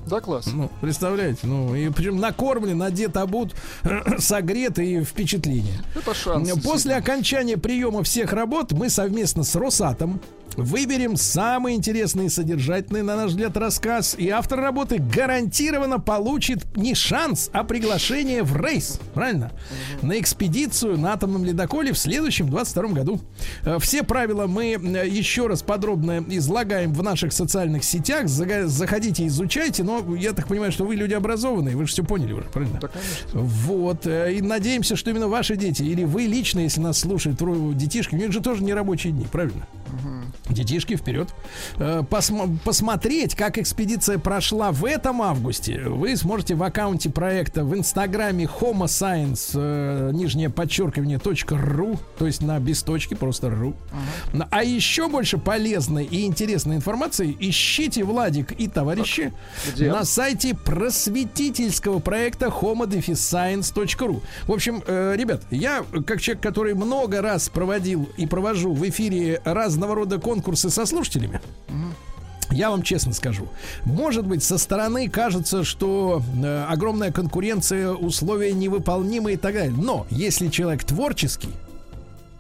Да, класс. Ну, представляете? Ну, и причем накормлен, одет, обут, согрет и впечатление. Это шанс. После окончания приема всех работ мы совместно с Росатом выберем самый интересный и содержательный, на наш взгляд, рассказ. И автор работы гарантированно получит не шанс, а приглашение в рейс. Правильно? На экспедицию на атомном ледоколе в следующем 22 году. Э, Все правила мы э, еще раз подробно излагаем в наших социальных сетях. Заходите, изучайте. Но я так понимаю, что вы люди образованные. Вы же все поняли уже, правильно? Да, конечно. Вот. э, И надеемся, что именно ваши дети или вы лично, если нас слушают ро- детишки, у них же тоже не рабочие дни, правильно? Детишки вперед. Э, посмо- посмотреть, как экспедиция прошла в этом августе, вы сможете в аккаунте проекта в инстаграме Homo Science, э, нижнее подчеркивание, .ру, то есть на без точки, просто ру. На- А еще больше полезной и интересной информации ищите Владик и товарищи Где? на сайте просветительского проекта homo-science.ru. В общем, э, ребят, я, как человек, который много раз проводил и провожу в эфире разного рода конкурсы со слушателями, я вам честно скажу, может быть, со стороны кажется, что э, огромная конкуренция, условия невыполнимы и так далее. Но если человек творческий,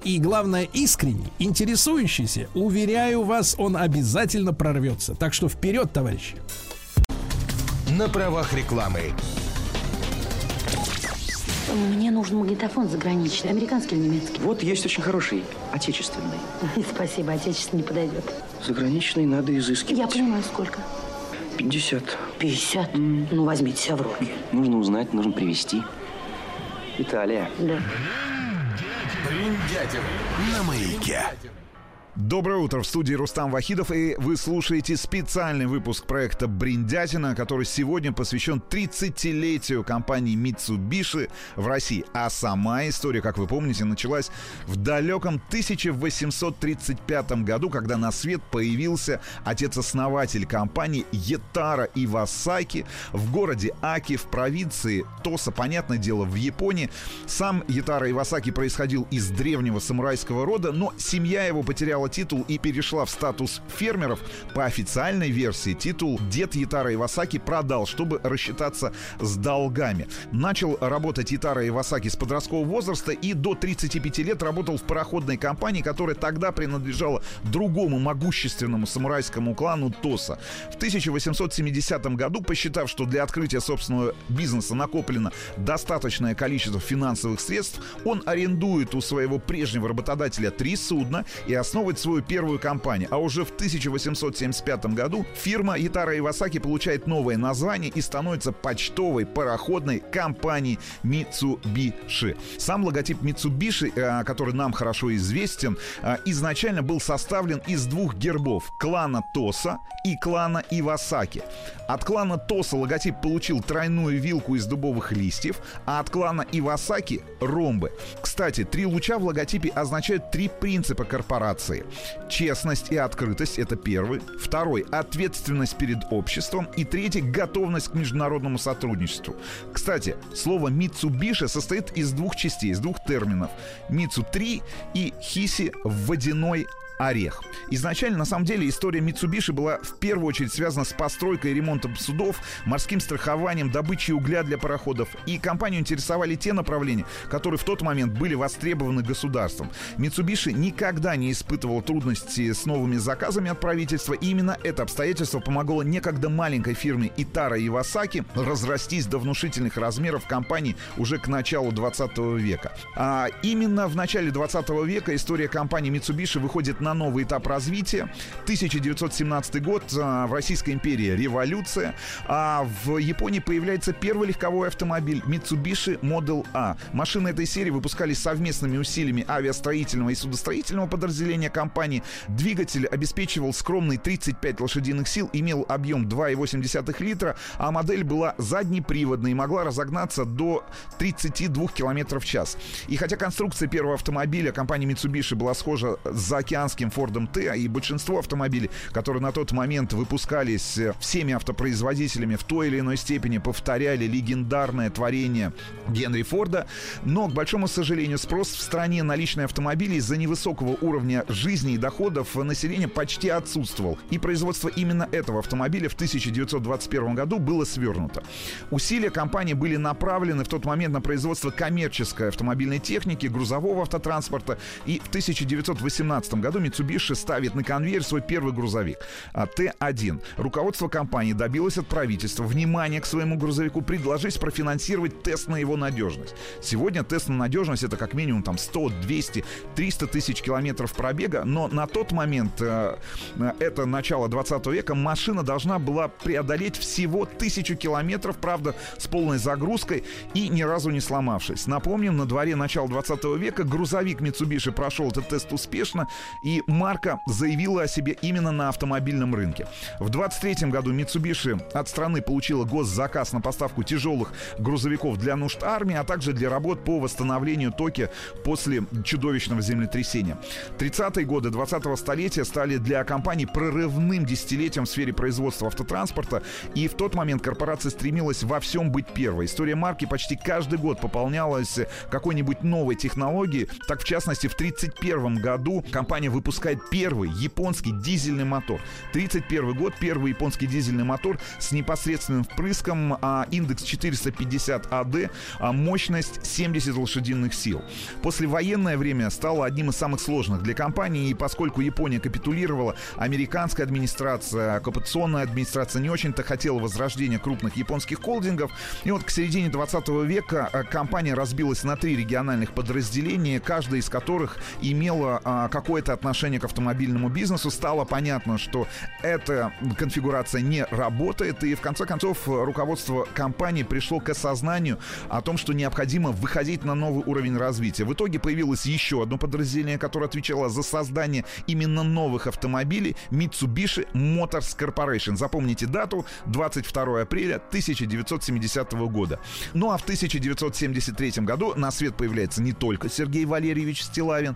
и главное искренний, интересующийся, уверяю вас, он обязательно прорвется. Так что вперед, товарищи. На правах рекламы. Мне нужен магнитофон заграничный, американский или немецкий. Вот есть очень хороший, отечественный. Спасибо, отечественный не подойдет. Заграничный надо изыскивать. Я понимаю, сколько. 50. 50? Ну, возьмите себя в руки. Нужно узнать, нужно привезти. Италия. Да. Бриндятин на маяке. Доброе утро, в студии Рустам Вахидов, и вы слушаете специальный выпуск проекта «Бриндятина», который сегодня посвящен 30-летию компании Mitsubishi в России. А сама история, как вы помните, началась в далеком 1835 году, когда на свет появился отец-основатель компании Етара Ивасаки в городе Аки в провинции Тоса, понятное дело, в Японии. Сам Етара Ивасаки происходил из древнего самурайского рода, но семья его потеряла титул и перешла в статус фермеров. По официальной версии титул дед Ятара Ивасаки продал, чтобы рассчитаться с долгами. Начал работать Ятара Ивасаки с подросткового возраста и до 35 лет работал в пароходной компании, которая тогда принадлежала другому могущественному самурайскому клану Тоса. В 1870 году, посчитав, что для открытия собственного бизнеса накоплено достаточное количество финансовых средств, он арендует у своего прежнего работодателя три судна и основывает свою первую компанию. А уже в 1875 году фирма Итара Ивасаки получает новое название и становится почтовой пароходной компанией Mitsubishi. Сам логотип Mitsubishi, э, который нам хорошо известен, э, изначально был составлен из двух гербов клана Тоса и клана Ивасаки. От клана Тоса логотип получил тройную вилку из дубовых листьев, а от клана Ивасаки — ромбы. Кстати, три луча в логотипе означают три принципа корпорации. Честность и открытость — это первый. Второй — ответственность перед обществом. И третий — готовность к международному сотрудничеству. Кстати, слово «Митсубиши» состоит из двух частей, из двух терминов. «Митсу-3» и «Хиси» — водяной орех. Изначально, на самом деле, история Mitsubishi была в первую очередь связана с постройкой и ремонтом судов, морским страхованием, добычей угля для пароходов. И компанию интересовали те направления, которые в тот момент были востребованы государством. Mitsubishi никогда не испытывал трудности с новыми заказами от правительства. И именно это обстоятельство помогло некогда маленькой фирме Итара Ивасаки разрастись до внушительных размеров компании уже к началу 20 века. А именно в начале 20 века история компании Mitsubishi выходит на новый этап развития. 1917 год, а, в Российской империи революция, а в Японии появляется первый легковой автомобиль Mitsubishi Model A. Машины этой серии выпускались совместными усилиями авиастроительного и судостроительного подразделения компании. Двигатель обеспечивал скромный 35 лошадиных сил, имел объем 2,8 литра, а модель была заднеприводной и могла разогнаться до 32 км в час. И хотя конструкция первого автомобиля компании Mitsubishi была схожа с заокеанским Фордом Т, и большинство автомобилей, которые на тот момент выпускались э, всеми автопроизводителями в той или иной степени, повторяли легендарное творение Генри Форда. Но, к большому сожалению, спрос в стране на личные автомобили из-за невысокого уровня жизни и доходов населения почти отсутствовал. И производство именно этого автомобиля в 1921 году было свернуто. Усилия компании были направлены в тот момент на производство коммерческой автомобильной техники, грузового автотранспорта. И в 1918 году Mitsubishi ставит на конвейер свой первый грузовик а, Т-1. Руководство компании добилось от правительства внимания к своему грузовику, предложить профинансировать тест на его надежность. Сегодня тест на надежность это как минимум там 100, 200, 300 тысяч километров пробега, но на тот момент, э, э, это начало 20 века, машина должна была преодолеть всего тысячу километров, правда, с полной загрузкой и ни разу не сломавшись. Напомним, на дворе начала 20 века грузовик Mitsubishi прошел этот тест успешно, и марка заявила о себе именно на автомобильном рынке. В 23 году Mitsubishi от страны получила госзаказ на поставку тяжелых грузовиков для нужд армии, а также для работ по восстановлению токи после чудовищного землетрясения. 30-е годы 20-го столетия стали для компании прорывным десятилетием в сфере производства автотранспорта, и в тот момент корпорация стремилась во всем быть первой. История марки почти каждый год пополнялась какой-нибудь новой технологией. Так, в частности, в 1931 году компания выпускает первый японский дизельный мотор. 31 год, первый японский дизельный мотор с непосредственным впрыском, а, индекс 450 АД, а, мощность 70 лошадиных сил. После военное время стало одним из самых сложных для компании, и поскольку Япония капитулировала, американская администрация, оккупационная администрация не очень-то хотела возрождения крупных японских холдингов, и вот к середине 20 века а, компания разбилась на три региональных подразделения, каждая из которых имела а, какое-то отношение отношение к автомобильному бизнесу. Стало понятно, что эта конфигурация не работает, и в конце концов руководство компании пришло к осознанию о том, что необходимо выходить на новый уровень развития. В итоге появилось еще одно подразделение, которое отвечало за создание именно новых автомобилей Mitsubishi Motors Corporation. Запомните дату 22 апреля 1970 года. Ну а в 1973 году на свет появляется не только Сергей Валерьевич Стилавин,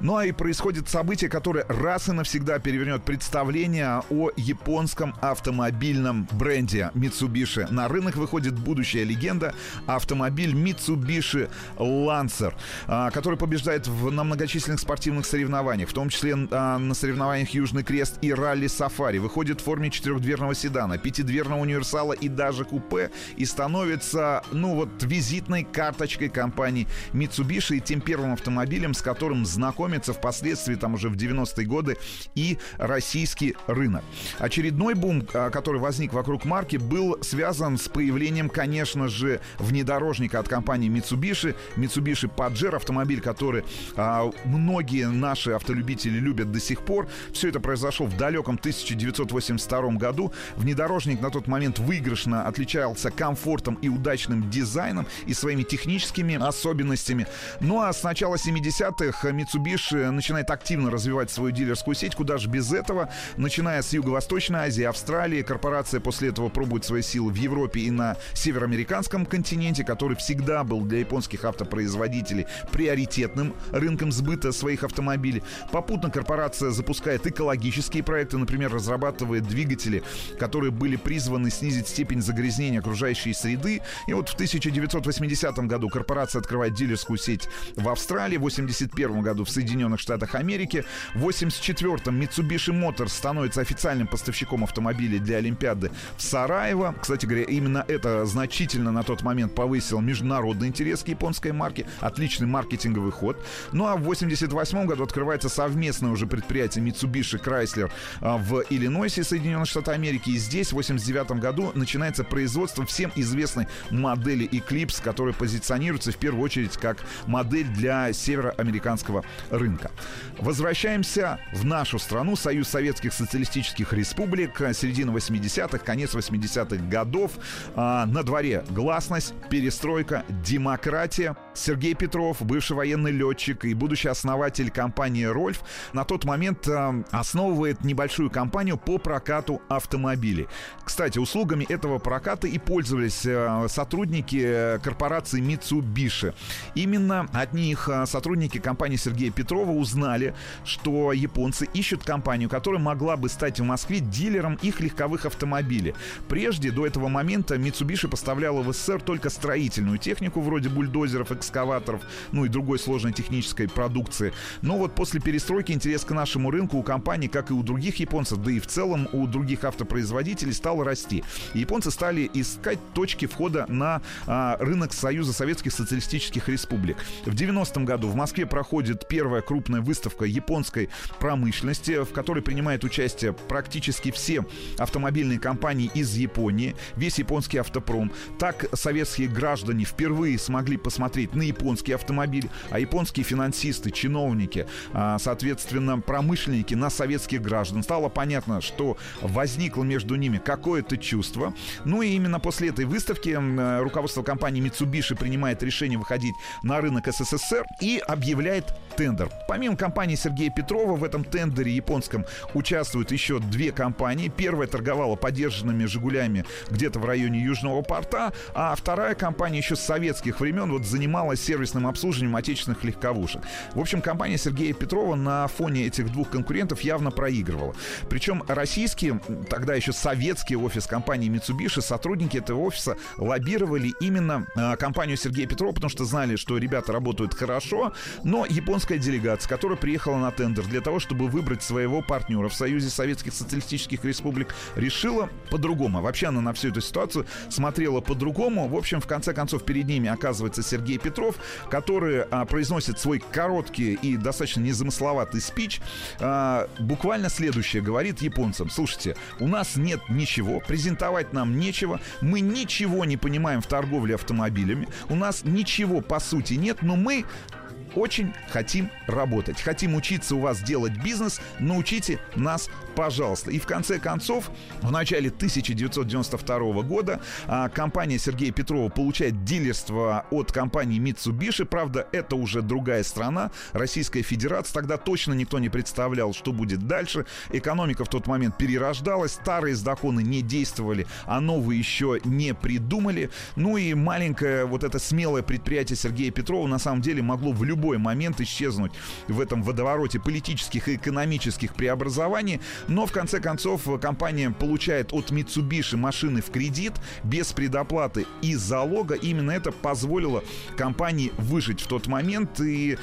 а и происходит событие, которое раз и навсегда перевернет представление о японском автомобильном бренде Mitsubishi. На рынок выходит будущая легенда автомобиль Mitsubishi Lancer, а, который побеждает в, на многочисленных спортивных соревнованиях, в том числе а, на соревнованиях Южный Крест и ралли Сафари. Выходит в форме четырехдверного седана, пятидверного универсала и даже купе и становится, ну вот, визитной карточкой компании Mitsubishi и тем первым автомобилем, с которым знакомится впоследствии, там уже в 90-е годы, и российский рынок. Очередной бум, а, который возник вокруг марки, был связан с появлением, конечно же, внедорожника от компании Mitsubishi. Mitsubishi Pajero, автомобиль, который а, многие наши автолюбители любят до сих пор. Все это произошло в далеком 1982 году. Внедорожник на тот момент выигрышно отличался комфортом и удачным дизайном и своими техническими особенностями. Ну а с начала 70-х Mitsubishi начинает активно развивать свою дилерскую сеть. Куда же без этого? Начиная с Юго-Восточной Азии, Австралии, корпорация после этого пробует свои силы в Европе и на североамериканском континенте, который всегда был для японских автопроизводителей приоритетным рынком сбыта своих автомобилей. Попутно корпорация запускает экологические проекты, например, разрабатывает двигатели, которые были призваны снизить степень загрязнения окружающей среды. И вот в 1980 году корпорация открывает дилерскую сеть в Австралии, в 1981 году в Соединенных Штатах Америки, в 1984 Mitsubishi Motors становится официальным поставщиком автомобилей для Олимпиады в Сараево. Кстати говоря, именно это значительно на тот момент повысило международный интерес к японской марке, отличный маркетинговый ход. Ну а в 1988 году открывается совместное уже предприятие Mitsubishi Chrysler а, в Иллинойсе, Соединенных Штатах Америки. И здесь в 1989 году начинается производство всем известной модели Eclipse, которая позиционируется в первую очередь как модель для североамериканского рынка. Возвращаемся в нашу страну, Союз Советских Социалистических Республик, середина 80-х, конец 80-х годов. А, на дворе гласность, перестройка, демократия. Сергей Петров, бывший военный летчик и будущий основатель компании «Рольф», на тот момент а, основывает небольшую компанию по прокату автомобилей. Кстати, услугами этого проката и пользовались а, сотрудники корпорации Mitsubishi. Именно от них сотрудники компании Сергея Петрова узнали, что японцы ищут компанию, которая могла бы стать в Москве дилером их легковых автомобилей. Прежде, до этого момента, Mitsubishi поставляла в СССР только строительную технику, вроде бульдозеров, экскаваторов, ну и другой сложной технической продукции. Но вот после перестройки интерес к нашему рынку у компании, как и у других японцев, да и в целом у других автопроизводителей, стал расти. Японцы стали искать точки входа на а, рынок Союза Советских Социалистических Республик. В 90-м году в Москве проходит первая крупная выставка японской промышленности, в которой принимают участие практически все автомобильные компании из Японии, весь японский автопром. Так советские граждане впервые смогли посмотреть на японские автомобили, а японские финансисты, чиновники, а, соответственно, промышленники на советских граждан. Стало понятно, что возникло между ними какое-то чувство. Ну и именно после этой выставки э, руководство компании Mitsubishi принимает решение выходить на рынок СССР и объявляет тендер. Помимо компании Сергея Петрова в этом тендере японском участвуют еще две компании. Первая торговала подержанными «Жигулями» где-то в районе Южного порта, а вторая компания еще с советских времен вот занималась сервисным обслуживанием отечественных легковушек. В общем, компания Сергея Петрова на фоне этих двух конкурентов явно проигрывала. Причем российские, тогда еще советский офис компании Mitsubishi, сотрудники этого офиса лоббировали именно э, компанию Сергея Петрова, потому что знали, что ребята работают хорошо, но японская делегация, которая приехала на тендер для того, чтобы выбрать своего партнера в Союзе Советских Социалистических Республик, решила по-другому. Вообще она на всю эту ситуацию смотрела по-другому. В общем, в конце концов, перед ними оказывается Сергей Петров, который а, произносит свой короткий и достаточно незамысловатый спич. А, буквально следующее говорит японцам. Слушайте, у нас нет ничего, презентовать нам нечего, мы ничего не понимаем в торговле автомобилями, у нас ничего по сути нет, но мы очень хотим работать. Хотим учиться у вас делать бизнес. Научите нас, пожалуйста. И в конце концов, в начале 1992 года а, компания Сергея Петрова получает дилерство от компании Mitsubishi. Правда, это уже другая страна, Российская Федерация. Тогда точно никто не представлял, что будет дальше. Экономика в тот момент перерождалась, старые законы не действовали, а новые еще не придумали. Ну и маленькое вот это смелое предприятие Сергея Петрова на самом деле могло в любой момент исчезнуть в этом водовороте политических и экономических преобразований. Но в конце концов компания получает от Mitsubishi машины в кредит без предоплаты и залога. Именно это позволило компании выжить в тот момент. И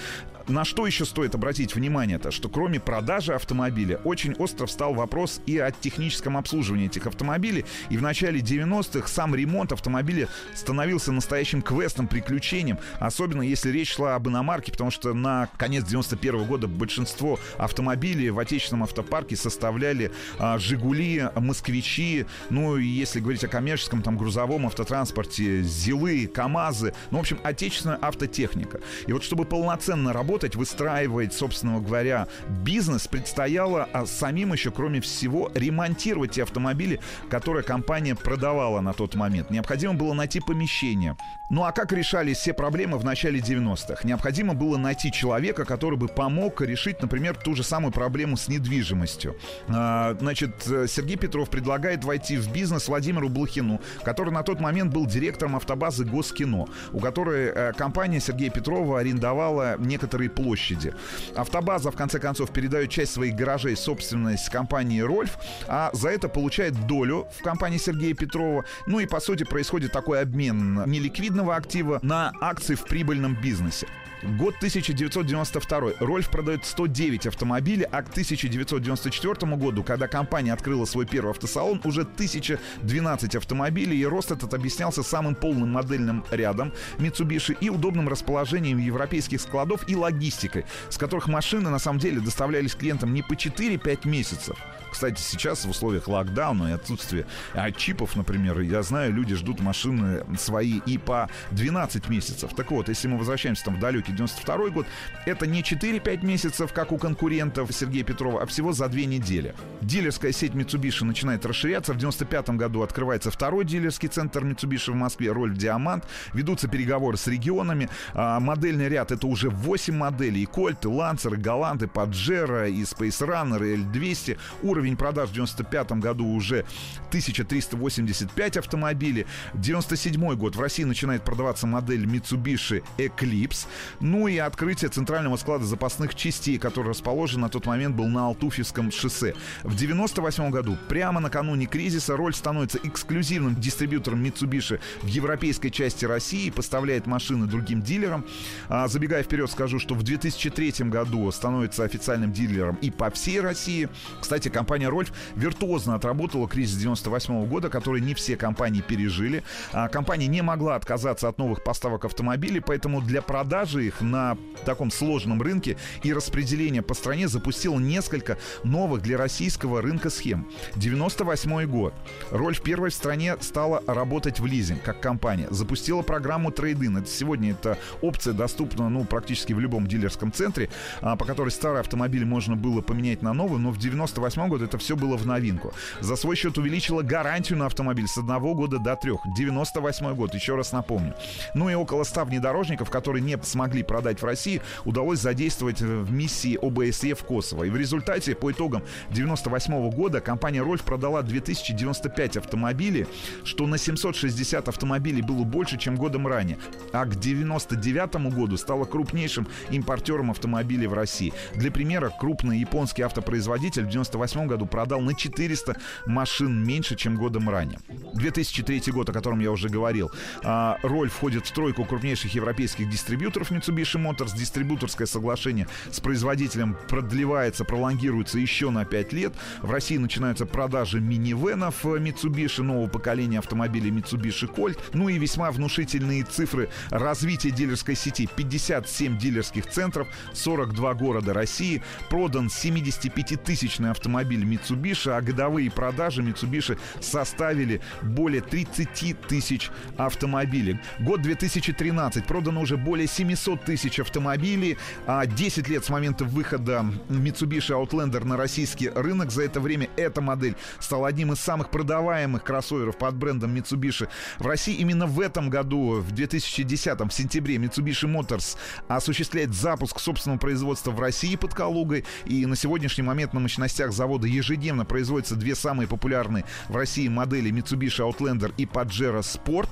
на что еще стоит обратить внимание-то, что кроме продажи автомобиля, очень остро встал вопрос и о техническом обслуживании этих автомобилей. И в начале 90-х сам ремонт автомобиля становился настоящим квестом, приключением, особенно если речь шла об иномарке, потому что на конец 91 -го года большинство автомобилей в отечественном автопарке составляли а, «Жигули», «Москвичи», ну и если говорить о коммерческом, там, грузовом автотранспорте, «Зилы», «КамАЗы», ну, в общем, отечественная автотехника. И вот чтобы полноценно работать, выстраивать, собственно говоря, бизнес, предстояло а, самим еще, кроме всего, ремонтировать те автомобили, которые компания продавала на тот момент. Необходимо было найти помещение. Ну а как решались все проблемы в начале 90-х? Необходимо было найти человека, который бы помог решить, например, ту же самую проблему с недвижимостью. А, значит, Сергей Петров предлагает войти в бизнес Владимиру Блохину, который на тот момент был директором автобазы Госкино, у которой э, компания Сергея Петрова арендовала некоторые площади. Автобаза, в конце концов, передает часть своих гаражей собственность компании «Рольф», а за это получает долю в компании Сергея Петрова. Ну и, по сути, происходит такой обмен неликвидного актива на акции в прибыльном бизнесе. Год 1992. Рольф продает 109 автомобилей, а к 1994 году, когда компания открыла свой первый автосалон, уже 1012 автомобилей, и рост этот объяснялся самым полным модельным рядом Mitsubishi и удобным расположением европейских складов и логистикой, с которых машины на самом деле доставлялись клиентам не по 4-5 месяцев, кстати, сейчас в условиях локдауна и отсутствия а, чипов, например, я знаю, люди ждут машины свои и по 12 месяцев. Так вот, если мы возвращаемся там в далекий 92 год, это не 4-5 месяцев, как у конкурентов Сергея Петрова, а всего за две недели. Дилерская сеть Mitsubishi начинает расширяться. В 95 году открывается второй дилерский центр Mitsubishi в Москве, роль в Диамант. Ведутся переговоры с регионами. А, модельный ряд это уже 8 моделей. И Кольт, и Лансер, и Галант, и Паджеро, и Space Runner, и L200. Уровень продаж в 95 году уже 1385 автомобилей. 97 год в России начинает продаваться модель Mitsubishi Eclipse. Ну и открытие центрального склада запасных частей, который расположен на тот момент был на Алтуфьевском шоссе. В 98 году, прямо накануне кризиса, роль становится эксклюзивным дистрибьютором Mitsubishi в европейской части России, поставляет машины другим дилерам. А, забегая вперед, скажу, что в 2003 году становится официальным дилером и по всей России. Кстати, компания компания Рольф виртуозно отработала кризис 98 года, который не все компании пережили. А компания не могла отказаться от новых поставок автомобилей, поэтому для продажи их на таком сложном рынке и распределения по стране запустил несколько новых для российского рынка схем. 98 год. Рольф первой в стране стала работать в лизинг, как компания. Запустила программу трейдин. Это сегодня эта опция доступна ну, практически в любом дилерском центре, а, по которой старый автомобиль можно было поменять на новый, но в 98 году это все было в новинку. За свой счет увеличила гарантию на автомобиль с одного года до трех. 98 год, еще раз напомню. Ну и около 100 внедорожников, которые не смогли продать в России, удалось задействовать в миссии ОБСЕ в Косово. И в результате, по итогам 98 года, компания Рольф продала 2095 автомобилей, что на 760 автомобилей было больше, чем годом ранее. А к 99 году стала крупнейшим импортером автомобилей в России. Для примера, крупный японский автопроизводитель в 98 году продал на 400 машин меньше, чем годом ранее. 2003 год, о котором я уже говорил. А, роль входит в тройку крупнейших европейских дистрибьюторов Mitsubishi Motors. Дистрибьюторское соглашение с производителем продлевается, пролонгируется еще на 5 лет. В России начинаются продажи минивенов Mitsubishi, нового поколения автомобилей Mitsubishi Colt. Ну и весьма внушительные цифры развития дилерской сети. 57 дилерских центров, 42 города России. Продан 75-тысячный автомобиль автомобиль Mitsubishi, а годовые продажи Mitsubishi составили более 30 тысяч автомобилей. Год 2013 продано уже более 700 тысяч автомобилей, а 10 лет с момента выхода Mitsubishi Outlander на российский рынок. За это время эта модель стала одним из самых продаваемых кроссоверов под брендом Mitsubishi в России. Именно в этом году, в 2010 в сентябре, Mitsubishi Motors осуществляет запуск собственного производства в России под Калугой. И на сегодняшний момент на мощностях завода ежедневно производятся две самые популярные в России модели Mitsubishi Outlander и Pajero Sport.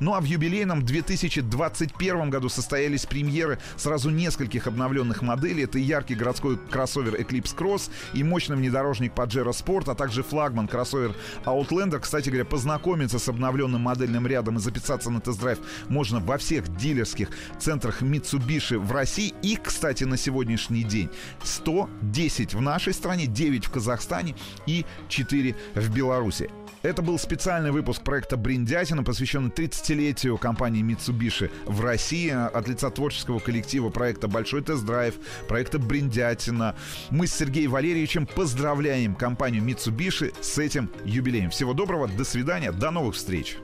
Ну а в юбилейном 2021 году состоялись премьеры сразу нескольких обновленных моделей. Это яркий городской кроссовер Eclipse Cross и мощный внедорожник Pajero Sport, а также флагман кроссовер Outlander. Кстати говоря, познакомиться с обновленным модельным рядом и записаться на тест-драйв можно во всех дилерских центрах Mitsubishi в России. И, кстати, на сегодняшний день 110 в нашей стране, 9 в Казахстане и 4 в Беларуси. Это был специальный выпуск проекта «Бриндятина», посвященный 30-летию компании Mitsubishi в России от лица творческого коллектива проекта «Большой тест-драйв», проекта «Бриндятина». Мы с Сергеем Валерьевичем поздравляем компанию Mitsubishi с этим юбилеем. Всего доброго, до свидания, до новых встреч.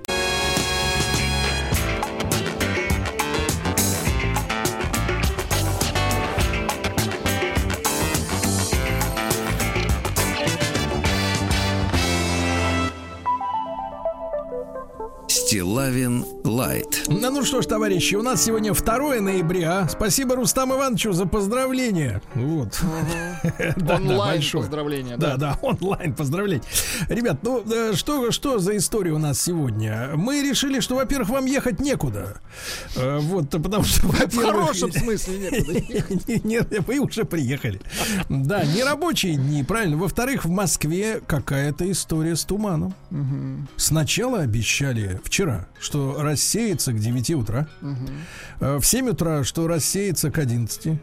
Стилавин Лайт. Ну, ну что ж, товарищи, у нас сегодня 2 ноября. Спасибо Рустам Ивановичу за поздравление. Вот. Да, да, Онлайн большое. поздравления. Да, да, онлайн поздравление. Ребят, ну э, что, что за история у нас сегодня? Мы решили, что, во-первых, вам ехать некуда. Э, Вот, потому что, В во-первых... хорошем смысле некуда ехать. Не- не- Вы уже приехали. Да, не рабочие дни, правильно. Во-вторых, в Москве какая-то история с туманом. Сначала обещали вчера, что рассеется к 9 утра. Э, В 7 утра, что рассеется к 11.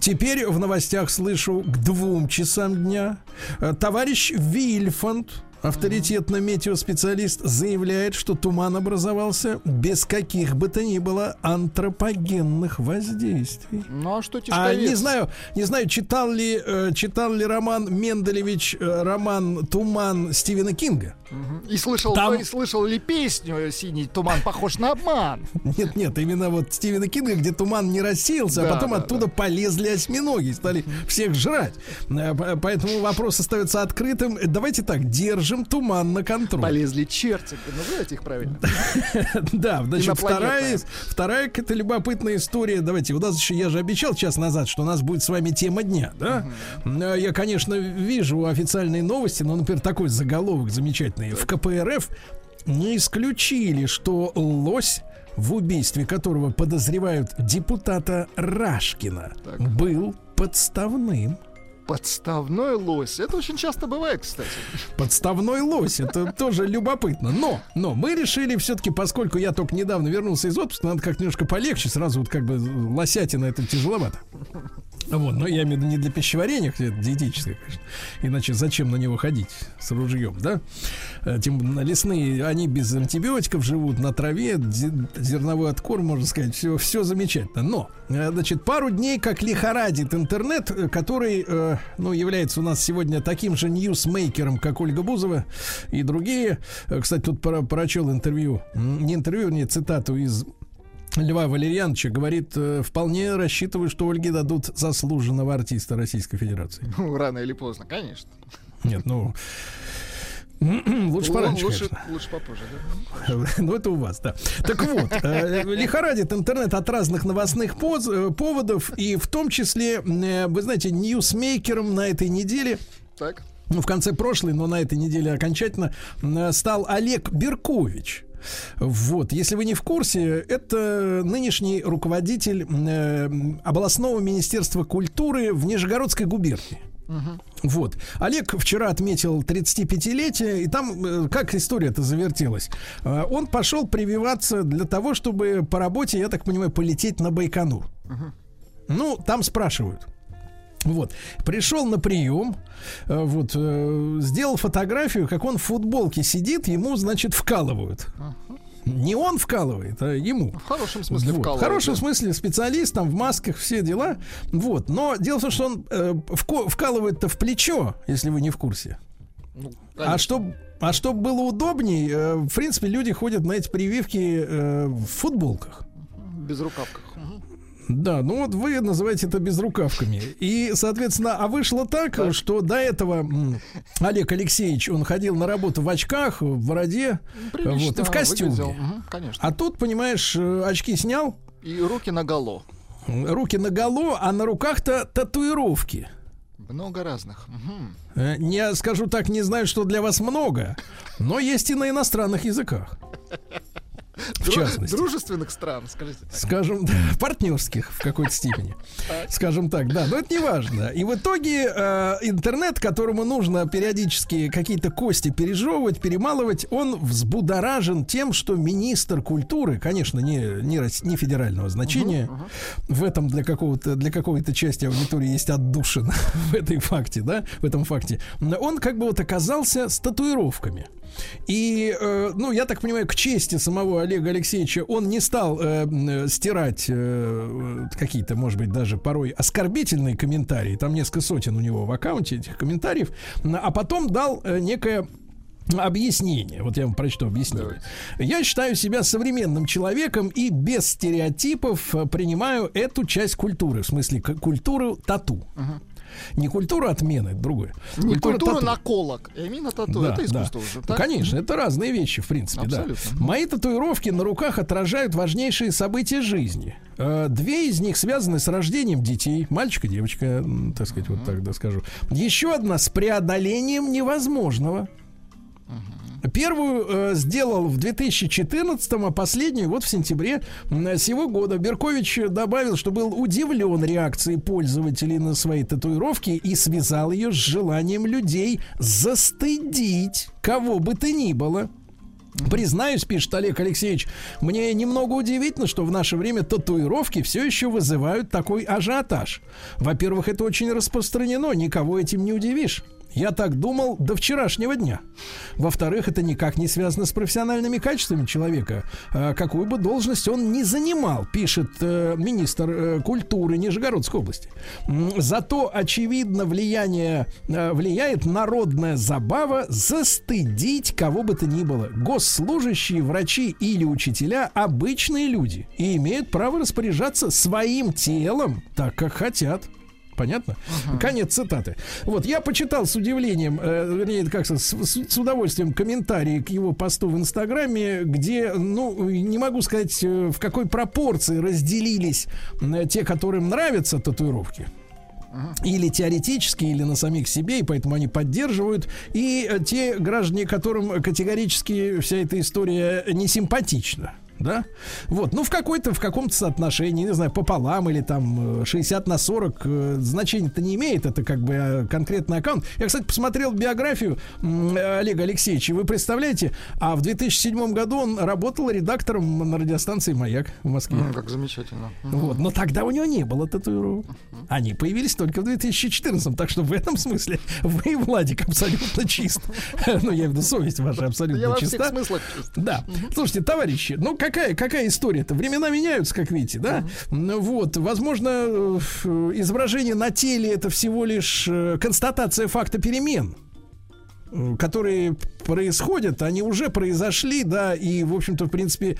Теперь в новостях слышу к двум часам дня. Э, Товарищ Вильфанд, авторитетный метеоспециалист, заявляет, что туман образовался без каких бы то ни было антропогенных воздействий. Ну а что А не знаю, не знаю, читал ли, э, читал ли Роман Менделевич э, роман Туман Стивена Кинга. И слышал, Там- и слышал ли песню «Синий туман похож на обман»? Нет, нет, именно вот Стивена Кинга, где туман не рассеялся, Да, а потом да, оттуда полезли осьминоги, стали всех жрать. Э, по- Поэтому вопрос остается открытым. Давайте так, держим туман на контроль. Полезли черти. Называйте их правильно. Да, значит, вторая, вторая какая-то любопытная история. Давайте, у нас еще, я же обещал час назад, что у нас будет с вами тема дня, да? Э, Я, конечно, вижу официальные новости, но, например, такой заголовок замечательный. В КПРФ не исключили, что лось в убийстве которого подозревают депутата Рашкина, был подставным. Подставной лось. Это очень часто бывает, кстати. Подставной лось, это тоже любопытно. Но, но мы решили все-таки, поскольку я только недавно вернулся из отпуска, надо как немножко полегче, сразу вот как бы лосятина это тяжеловато. Вот, но я имею в виду не для пищеварения, хотя это диетическое, конечно. Иначе зачем на него ходить с ружьем, да? Э, Тем на лесные, они без антибиотиков живут на траве, зе- зерновой откорм, можно сказать, все, все замечательно. Но, э, значит, пару дней как лихорадит интернет, э, который, ну, является у нас сегодня таким же ньюсмейкером, как Ольга Бузова и другие. Кстати, тут про- прочел интервью, не интервью, не цитату из Льва Валерьяновича говорит, э, вполне рассчитываю, что Ольге дадут заслуженного артиста Российской Федерации. Ну, рано или поздно, конечно. Нет, ну... Лучше пораньше, лучше, конечно. лучше попозже, да? Ну, это у вас, да. Так вот, э, лихорадит интернет от разных новостных поз- э, поводов, и в том числе, э, вы знаете, ньюсмейкером на этой неделе Так. ну, в конце прошлой, но на этой неделе окончательно э, стал Олег Беркович. Вот, если вы не в курсе, это нынешний руководитель э, областного министерства культуры в Нижегородской губернии. Вот. Олег вчера отметил 35-летие, и там э, как история-то завертелась. Э, Он пошел прививаться для того, чтобы по работе, я так понимаю, полететь на Байконур. Ну, там спрашивают. Вот. Пришел на прием, э, вот, э, сделал фотографию, как он в футболке сидит, ему, значит, вкалывают. Не он вкалывает, а ему. В хорошем смысле Вот. В вкалывает, хорошем да. смысле специалист, там в масках, все дела. Вот. Но дело в том, что он э, вкалывает-то в плечо, если вы не в курсе. Ну, А чтобы а чтоб было удобней, э, в принципе, люди ходят на эти прививки э, в футболках. Без рукавках. Мгм. Да, ну вот вы называете это безрукавками. И, соответственно, а вышло так, что до этого Олег Алексеевич, он ходил на работу в очках, в бороде, Прилично вот, и в костюме. выглядел. Мгм, конечно. А тут, понимаешь, э, очки снял, И руки наголо. руки наголо, а на руках-то татуировки. Много разных. Э, Не скажу так, не знаю, что для вас много, но есть и на иностранных языках. В частности. Дружественных стран, скажите. так. скажем, партнерских в какой-то степени. Скажем так, да, но это не важно. И в итоге э, интернет, которому нужно периодически какие-то кости пережевывать, перемалывать, он взбудоражен тем, что министр культуры, конечно, не, не, не федерального значения, в этом для какого-то для какой-то части аудитории есть отдушина в этой факте, да, в этом факте. Он как бы вот оказался с татуировками. И, э, ну, я так понимаю, к чести самого Олега Алексеевича он не стал э, стирать э, какие-то, может быть, даже порой оскорбительные комментарии. Там несколько сотен у него в аккаунте этих комментариев. А потом дал э, некое объяснение. Вот я вам прочту объяснение. Я считаю себя современным человеком и без стереотипов э, принимаю эту часть культуры, в смысле культуру тату. Не культуру отмены, это другое. Не культура тату. наколок, а именно тату. Да, это искусство да. уже. Ну, так? Конечно, это разные вещи, в принципе, Абсолютно. да. Мои татуировки на руках отражают важнейшие события жизни. Э, Две из них связаны с рождением детей, мальчик и девочка, так сказать, вот так да скажу. Еще одна с преодолением невозможного. Первую э, сделал в 2014, а последнюю вот в сентябре сего года. Беркович добавил, что был удивлен реакцией пользователей на свои татуировки и связал ее с желанием людей застыдить кого бы то ни было. Признаюсь, пишет Олег Алексеевич, мне немного удивительно, что в наше время татуировки все еще вызывают такой ажиотаж. Во-первых, это очень распространено, никого этим не удивишь. Я так думал до вчерашнего дня. Во-вторых, это никак не связано с профессиональными качествами человека, э, какую бы должность он ни занимал, пишет э, министр э, культуры Нижегородской области. Зато, очевидно, влияние, э, влияет народная забава застыдить кого бы то ни было. Госслужащие, врачи или учителя – обычные люди и имеют право распоряжаться своим телом так, как хотят. Понятно? Конец цитаты. Вот, я почитал с удивлением, э, вернее, как с, с- удовольствием комментарии к его посту в Инстаграме, где, ну, не могу сказать, э, в какой пропорции разделились те, которым нравятся татуировки. Или теоретически, или на самих себе, и поэтому они поддерживают. И э, те граждане, которым категорически вся эта история не симпатична. Да? Вот, ну в какой-то, в каком-то соотношении, не знаю, пополам или там э, 60 на 40 э, значения-то не имеет, это как бы э, конкретный аккаунт. Я, кстати, посмотрел биографию Олега Алексеевича, вы представляете, а в 2007 году он работал редактором на радиостанции «Маяк» в Москве. М, Как замечательно. Вот, но тогда у него не было татуировок. Они появились только в 2014, так что в этом смысле вы, Владик, абсолютно чист. Ну, я имею в виду, совесть ваша абсолютно чиста. Да. Слушайте, товарищи, ну какая, какая история-то? Времена меняются, как видите, да? Ну Вот, возможно, э, изображение на теле это всего лишь э, констатация факта перемен э, которые происходят, они уже произошли, да, и, в общем-то, в принципе,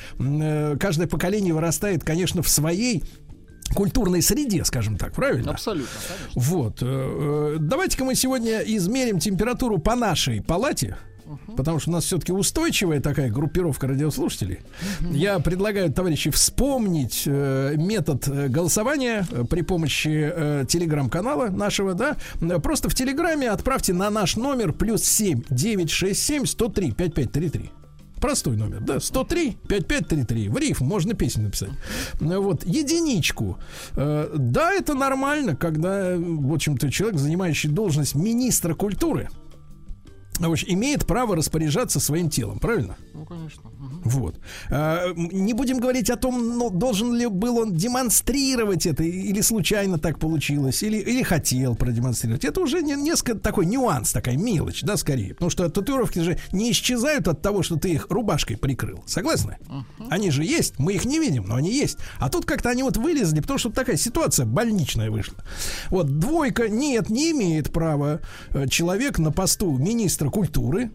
каждое поколение вырастает, конечно, в своей культурной среде, скажем так, правильно? Абсолютно, конечно. Вот. Давайте-ка мы сегодня измерим температуру по нашей палате. Потому что у нас все-таки устойчивая такая группировка радиослушателей. Я предлагаю, товарищи, вспомнить э, метод э, голосования э, при помощи э, телеграм-канала нашего, да. Просто в телеграме отправьте на наш номер плюс 7 967 103 5533. Простой номер, да, 103 5533. В рифм можно песню написать. Ну Вот, единичку. Э, Да, это нормально, когда, э, в общем-то, человек, занимающий должность министра культуры, имеет право распоряжаться своим телом, правильно? Ну, конечно. Вот. А, не будем говорить о том, ну, должен ли был он демонстрировать это, или случайно так получилось, или, или хотел продемонстрировать. Это уже не, несколько такой нюанс, такая мелочь, да, скорее. Потому что татуировки же не исчезают от того, что ты их рубашкой прикрыл. Согласны? Uh-huh. Они же есть, мы их не видим, но они есть. А тут как-то они вот вылезли, потому что такая ситуация больничная вышла. Вот, двойка, нет, не имеет права э, человек на посту министра культуры,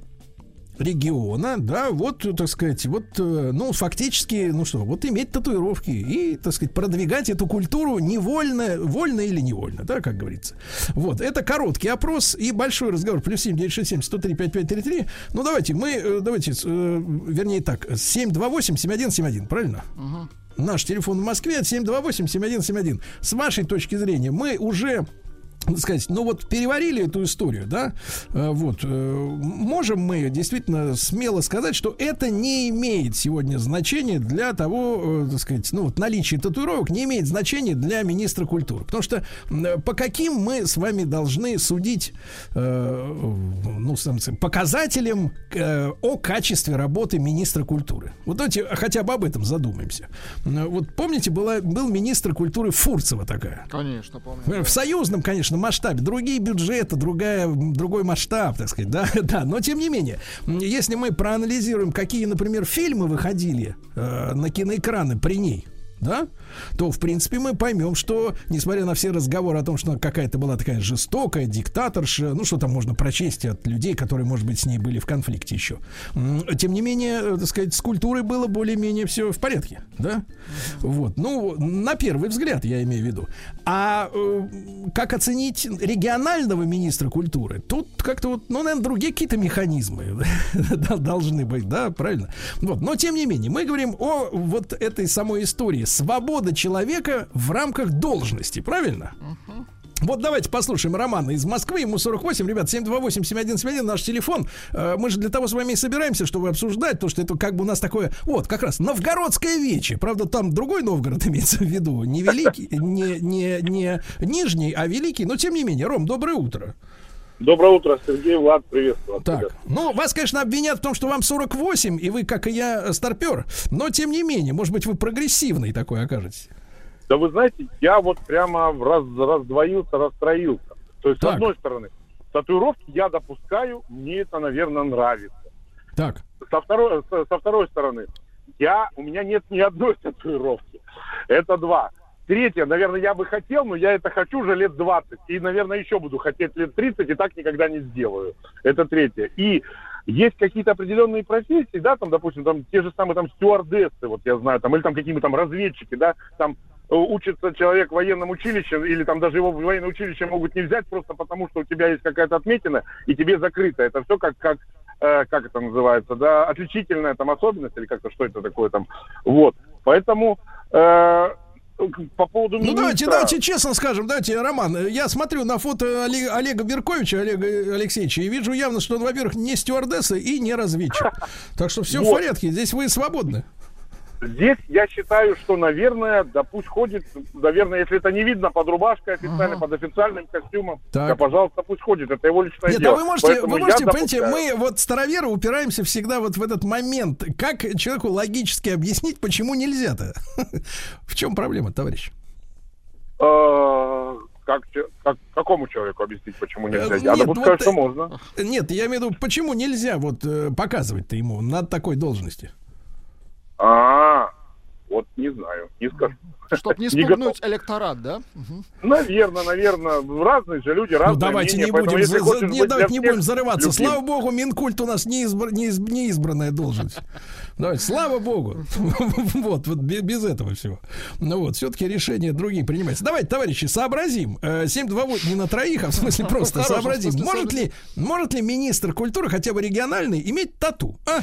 региона, да, вот, так сказать, вот, э, ну, фактически, ну что, вот иметь татуировки и, так сказать, продвигать эту культуру невольно, вольно или невольно, да, как говорится. Вот, это короткий опрос и большой разговор. Плюс 7 967 103 5533. Ну, давайте, мы, э, давайте, э, вернее так, 728 7171, правильно? Угу. Наш телефон в Москве 728-7171. С вашей точки зрения, мы уже сказать, ну вот переварили эту историю, да, э, вот, э, можем мы действительно смело сказать, что это не имеет сегодня значения для того, э, так сказать, ну вот наличие татуировок не имеет значения для министра культуры, потому что по каким мы с вами должны судить, ну, показателям о качестве работы министра культуры. Вот давайте хотя бы об этом задумаемся. Вот помните, была, был министр культуры Фурцева такая? Конечно, помню. В союзном, конечно, конечно, масштабе. Другие бюджеты, другая, другой масштаб, так сказать, да, да. Но тем не менее, если мы проанализируем, какие, например, фильмы выходили э, на киноэкраны при ней, да, то, в принципе, мы поймем, что, несмотря на все разговоры о том, что какая-то была такая жестокая диктаторша, ну, что там можно прочесть от людей, которые, может быть, с ней были в конфликте еще. Тем не менее, э, так сказать, с культурой было более-менее все в порядке, да? Вот, ну, на первый взгляд, я имею в виду. А э, как оценить регионального министра культуры? Тут как-то вот, ну, наверное, другие какие-то механизмы должны быть, да, правильно? Вот, но тем не менее, мы говорим о вот этой самой истории свобода человека в рамках должности, правильно? Вот давайте послушаем Романа из Москвы, ему 48, ребят, 728-7171, наш телефон. Э, мы же для того с вами и собираемся, чтобы обсуждать, то, что это как бы у нас такое, вот, как раз, новгородское вече. Правда, там другой Новгород имеется в виду, не великий, не, не, не нижний, а великий, но тем не менее. Ром, доброе утро. Доброе утро, Сергей, Влад, приветствую. Так, ребят. ну, вас, конечно, обвинят в том, что вам 48, и вы, как и я, старпер, но, тем не менее, может быть, вы прогрессивный такой окажетесь. Да вы знаете, я вот прямо раз, раздвоился, расстроился. То есть, так. с одной стороны, татуировки я допускаю, мне это, наверное, нравится. Так. Со второй, со, со второй стороны, я, у меня нет ни одной татуировки. Это два. Третье, наверное, я бы хотел, но я это хочу уже лет 20. И, наверное, еще буду хотеть лет 30, и так никогда не сделаю. Это третье. И есть какие-то определенные профессии, да, там, допустим, там те же самые там стюардессы, вот я знаю, там, или там какие-то там разведчики, да, там э, учится человек в военном училище, или там даже его в военное училище могут не взять просто потому, что у тебя есть какая-то отметина, и тебе закрыто. Это все как, как, э, как это называется, да, отличительная там особенность, или как-то что это такое там. Вот. Поэтому э, по поводу Ну давайте, давайте честно скажем, давайте, Роман, я смотрю на фото Олега, Олега Берковича, Олега Алексеевича, и вижу явно, что он, во-первых, не стюардесса и не разведчик. Так что все в порядке, здесь вы свободны. Здесь я считаю, что, наверное, да пусть ходит, наверное, если это не видно под рубашкой официально, ага. под официальным костюмом, так. да, пожалуйста, пусть ходит, это его личное Нет, дело. Нет, а вы можете, Поэтому вы можете, понимаете, мы вот староверы упираемся всегда вот в этот момент. Как человеку логически объяснить, почему нельзя-то? В чем проблема, товарищ? А, как, как, какому человеку объяснить, почему нельзя? Э, я допускаю, вот, что можно. Нет, я имею в виду, почему нельзя вот э, показывать-то ему на такой должности? А, вот не знаю, не скажу. Чтобы не спугнуть электорат, да? Наверное, наверное. Разные же люди, разные Ну давайте мнения, не будем, за, за, не, давайте не будем зарываться. Любим. Слава богу, Минкульт у нас не, избр, не, избранная должность. Давайте, слава богу. вот, вот без этого всего. Ну вот, все-таки решения другие принимаются. Давайте, товарищи, сообразим. 728 не на троих, а в смысле просто сообразим. Может ли, может ли министр культуры, хотя бы региональный, иметь тату? А?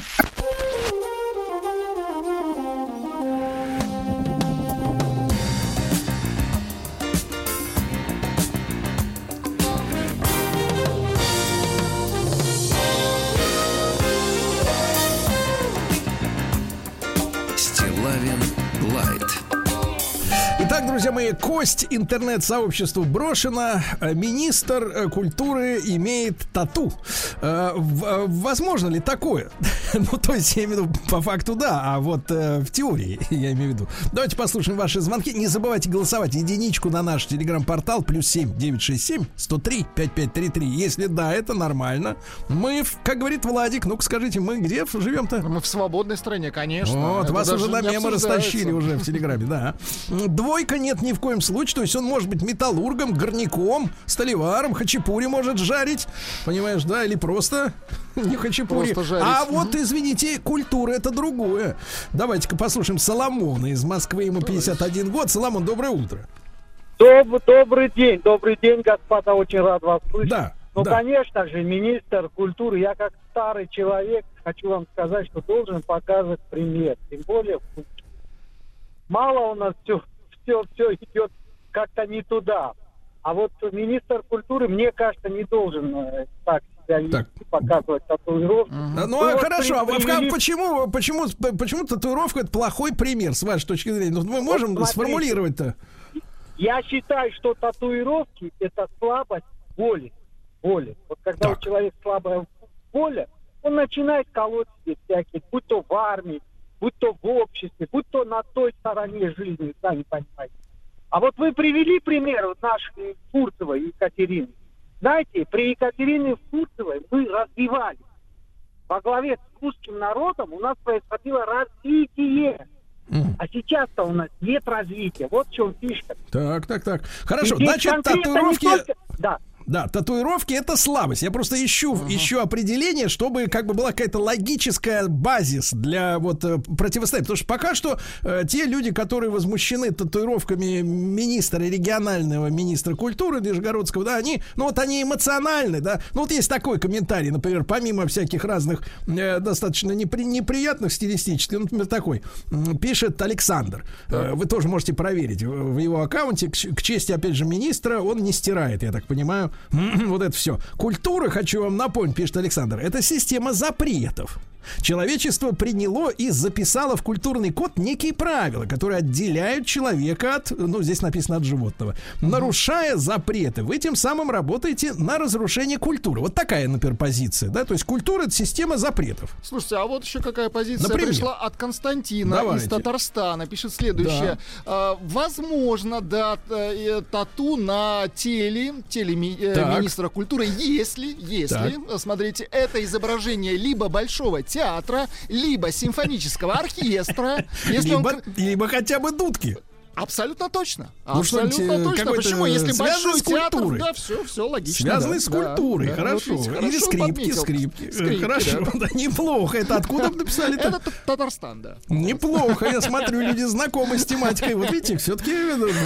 Друзья мои, кость интернет-сообществу брошена. Э, Министр э, культуры имеет тату. Э, э, Возможно ли такое? Ну, то есть, я имею в виду, по факту да, а вот в теории, я имею в виду. Давайте послушаем ваши звонки. Не забывайте голосовать единичку на наш телеграм-портал плюс 7 967 103 5533. Если да, это нормально. Мы, как говорит Владик, ну-ка скажите, мы где живем-то? Мы в свободной стране, конечно. Вот, вас уже на мемы растащили уже в Телеграме, да. Двойка нет ни в коем случае. То есть он может быть металлургом, горняком, столеваром, хачапури может жарить. Понимаешь, да? Или просто не хачапури. Просто жарить. А вот, извините, культура это другое. Давайте-ка послушаем Соломона из Москвы. Ему 51 год. Соломон, доброе утро. Доб- добрый день, добрый день, господа, очень рад вас слышать. Да, Ну, да. конечно же, министр культуры, я как старый человек хочу вам сказать, что должен показывать пример, тем более. Мало у нас все, все, все идет как-то не туда. А вот министр культуры, мне кажется, не должен э, так себя вести, показывать татуировки. А, Ну, а вот хорошо, а при- почему, почему, почему татуировка это плохой пример, с вашей точки зрения? Ну, мы можем смотрите. сформулировать-то? Я считаю, что татуировки это слабость воли. Воли. Вот когда у человека слабая воля, он начинает колоть себе всякие, будь то в армии, будь то в обществе, будь то на той стороне жизни, сами понимаете. А вот вы привели пример вот нашей Фурцевой Екатерины. Знаете, при Екатерине Фурцевой мы развивались. Во главе с русским народом у нас происходило развитие. А сейчас-то у нас нет развития. Вот в чем фишка. Так, так, так. Хорошо, Здесь значит, татуировки... только- Да. Да, татуировки это слабость. Я просто ищу, ищу определение, чтобы как бы была какая-то логическая базис для вот э, противостояния. Потому что пока что э, те люди, которые возмущены татуировками министра регионального министра культуры Нижегородского, да, они, ну вот они эмоциональны, да. Ну вот есть такой комментарий, например, помимо всяких разных э, достаточно непри- неприятных стилистических, ну, например, такой пишет Александр. Э, Вы тоже можете проверить в его аккаунте. К, к чести, опять же, министра, он не стирает, я так понимаю, вот это все. Культура, хочу вам напомнить, пишет Александр, это система запретов. Человечество приняло и записало в культурный код некие правила, которые отделяют человека от, ну, здесь написано от животного. Нарушая запреты, вы тем самым работаете на разрушение культуры. Вот такая, например, позиция, да, то есть культура это система запретов. Слушайте, а вот еще какая позиция Например? пришла от Константина Давайте. из Татарстана. Пишет следующее. А, возможно, да, тату на теле, теле ми- э, Так. министра культуры, если, если, э, смотрите, это изображение либо большого театра, либо симфонического оркестра. Если он либо, к- либо хотя бы дудки. Абсолютно точно. Ну, Абсолютно э, точно. Почему? Если связанный большой театр, да, все, все логично. Связанный да, с культурой, да, хорошо. вот видите, Или хорошо скрипки, подметил. скрипки. Э, Скрипки, хорошо, да. да, неплохо. Это откуда написали Это Татарстан, да. Неплохо, я смотрю, люди знакомы с тематикой. Вот видите, все-таки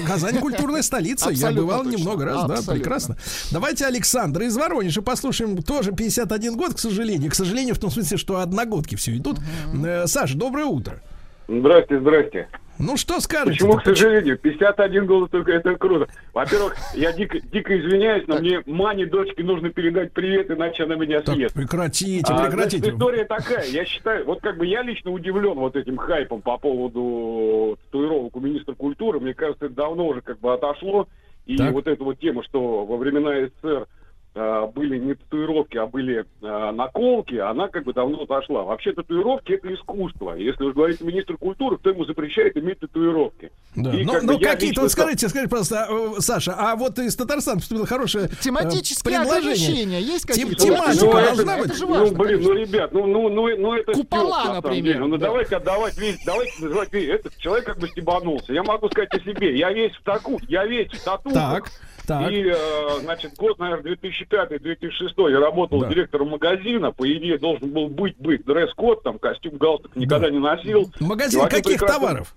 Казань культурная столица. Я бывал точно. немного раз, да, прекрасно. Давайте Александра из Воронежа послушаем. Тоже 51 год, к сожалению. К сожалению, в том смысле, что одногодки все идут. Э, Саша, доброе утро. Здрасте, здрасте. Ну что скажете? Почему, к сожалению, 51 голос только это круто. Во-первых, я дико, дико извиняюсь, но мне Мане, дочке, нужно передать привет, иначе она меня Так, съест. прекратите, А, прекратите. значит, история такая. Я считаю, вот как бы я лично удивлен вот этим хайпом по поводу татуировок у министра культуры. Мне кажется, это давно уже как бы отошло. И Так. вот эта вот тема, что во времена СССР были не татуировки, а были а, наколки, она как бы давно отошла. Вообще татуировки это искусство. Если уж говорить министр культуры, кто ему запрещает иметь татуировки. Да. И Ну, как ну какие-то, лично вот скажите, скажите, пожалуйста, э, Саша, а вот из Татарстана поступило хорошее э, Тематические предложение. ограничения есть Тем- какие-то? тематика Ну, должна это, быть. это же ну, важно, блин, ну, конечно. ребят, ну, ну, ну, ну это Купола, стёб, например, деле. Ну, да. давайте отдавать весь, давайте называть весь. Этот человек как бы стебанулся. Я могу сказать о себе. Я весь в таку, я весь в тату. Так, так. И, э, значит, год, наверное, 2005-2006 я работал Да. директором магазина. По идее, должен был быть, быть дресс-код, там, костюм, галстук никогда не носил. Магазин каких прекрасный- товаров?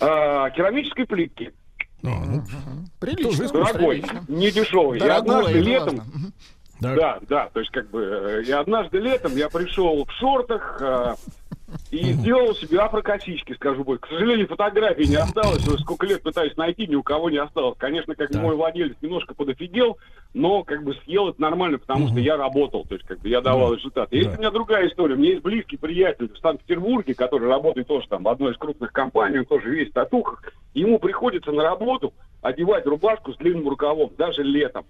А, керамической плитки. Прилично. Дорогой, не дешевый. И Дорогой, однажды это летом. Так. Да, да, то есть как бы, э, и однажды летом я пришел в шортах, э, и сделал себе афрокосички, скажу больше. К сожалению, фотографии не осталось. Уже сколько лет пытаюсь найти, ни у кого не осталось. Конечно, как бы мой владелец немножко подофигел, но как бы съел это нормально, потому что я работал, то есть как бы я давал результат. Есть у меня другая история. У меня есть близкий приятель в Санкт-Петербурге, который работает тоже там в одной из крупных компаний, он тоже весь в татухах. Ему приходится на работу одевать рубашку с длинным рукавом, даже летом.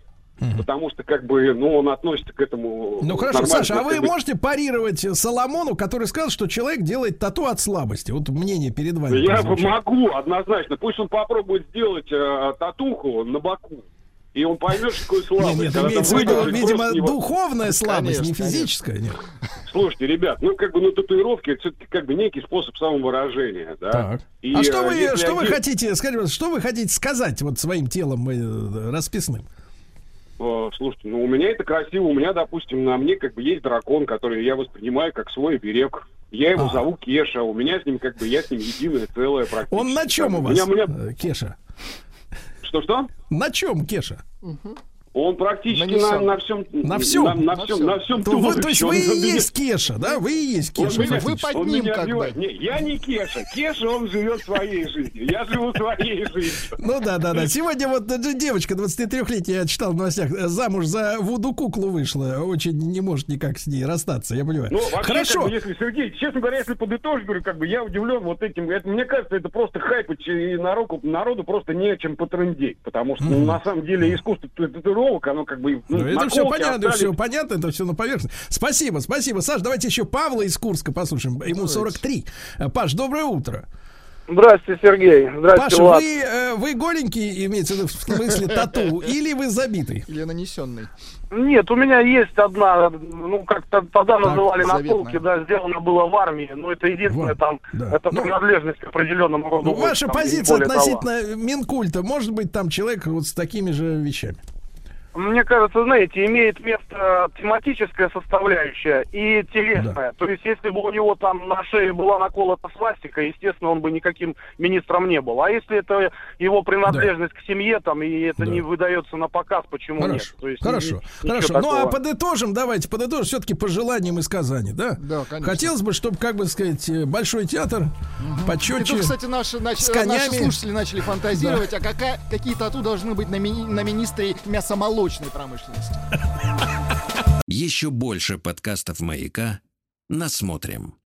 Потому что, как бы, ну, он относится к этому... Ну хорошо, Саша, а вы можете парировать Соломону, который сказал, что человек делает тату от слабости? Вот мнение перед вами. Я могу, однозначно. Пусть он попробует сделать э, татуху на боку. И он поймет, что такое слабость. Нет, нет, имеется в виду, видимо, просто его- духовная слабость, не Конечно, физическая. Нет. Слушайте, ребят, ну как бы, ну татуировки это все-таки как бы некий способ самовыражения, да. Так. И, а что э, вы, если что вы один- хотите, скажите, что вы хотите сказать вот своим телом э, расписным? Э, Слушайте, ну у меня это красиво. У меня, допустим, на мне как бы есть дракон, который я воспринимаю как свой берег. Я его А. зову Кеша. У меня с ним как бы я с ним единое целое практически. Он на чем у вас, меня- меня- э, Кеша? Что-что? На чем, Кеша? Он практически Нанесен. на, на всем... На всем? На, на На всем, всем. на всем То, вы, то есть Он вы и меня- есть Кеша, да? Вы и есть Он Кеша. меня- Вы под он ним меня как бы. Не, я не Кеша. Кеша, он живет своей жизнью. Я живу своей жизнью. Ну да, да, да. Сегодня вот э, девочка 23-летняя, я читал в новостях, э, замуж за Вуду куклу вышла. Очень не может никак с ней расстаться, я понимаю. Ну, вообще, Хорошо. как бы, если, Сергей, честно говоря, если подытожить, говорю, как бы я удивлен вот этим. Это, мне кажется, это просто хайп, и народу, народу просто не чем потрындеть. Потому что, ну, на самом деле, искусство т- татуировок, оно как бы... Ну, это все понятно, остались. все понятно, это все на поверхности. Спасибо, спасибо. Саш, давайте еще Павла из Курска послушаем. Ему 43. Э, Паш, доброе утро. Здравствуйте, Сергей. Здравствуйте, Паша, Влад. вы, э, вы голенький, имеется в виду в смысле тату, или вы забитый? Или нанесенный. Нет, у меня есть одна, ну, как то тогда Так, называли заветная. наколки, да, сделано было в армии, но это единственное там, да. это Ну, принадлежность к определенному роду. Ну, ваша там, позиция более того. относительно Минкульта, может быть, там человек вот с такими же вещами? Мне кажется, знаете, имеет место тематическая составляющая и телесная. То есть, если бы у него там на шее была наколота свастика, естественно, он бы никаким министром не был. А если это его принадлежность к семье, там, и это Да. не выдается на показ, почему Хорошо, нет? То есть, хорошо, ни- хорошо. Ну, а подытожим, давайте подытожим все-таки пожеланиям из Казани, да? Да, конечно. Хотелось бы, чтобы, как бы сказать, э, большой театр И почетче. тут, кстати, наши, нач- с наши слушатели начали фантазировать, а какая, какие тату должны быть на, мини- на министре мясомолочной промышленности. Еще больше подкастов «Маяка» насмотрим.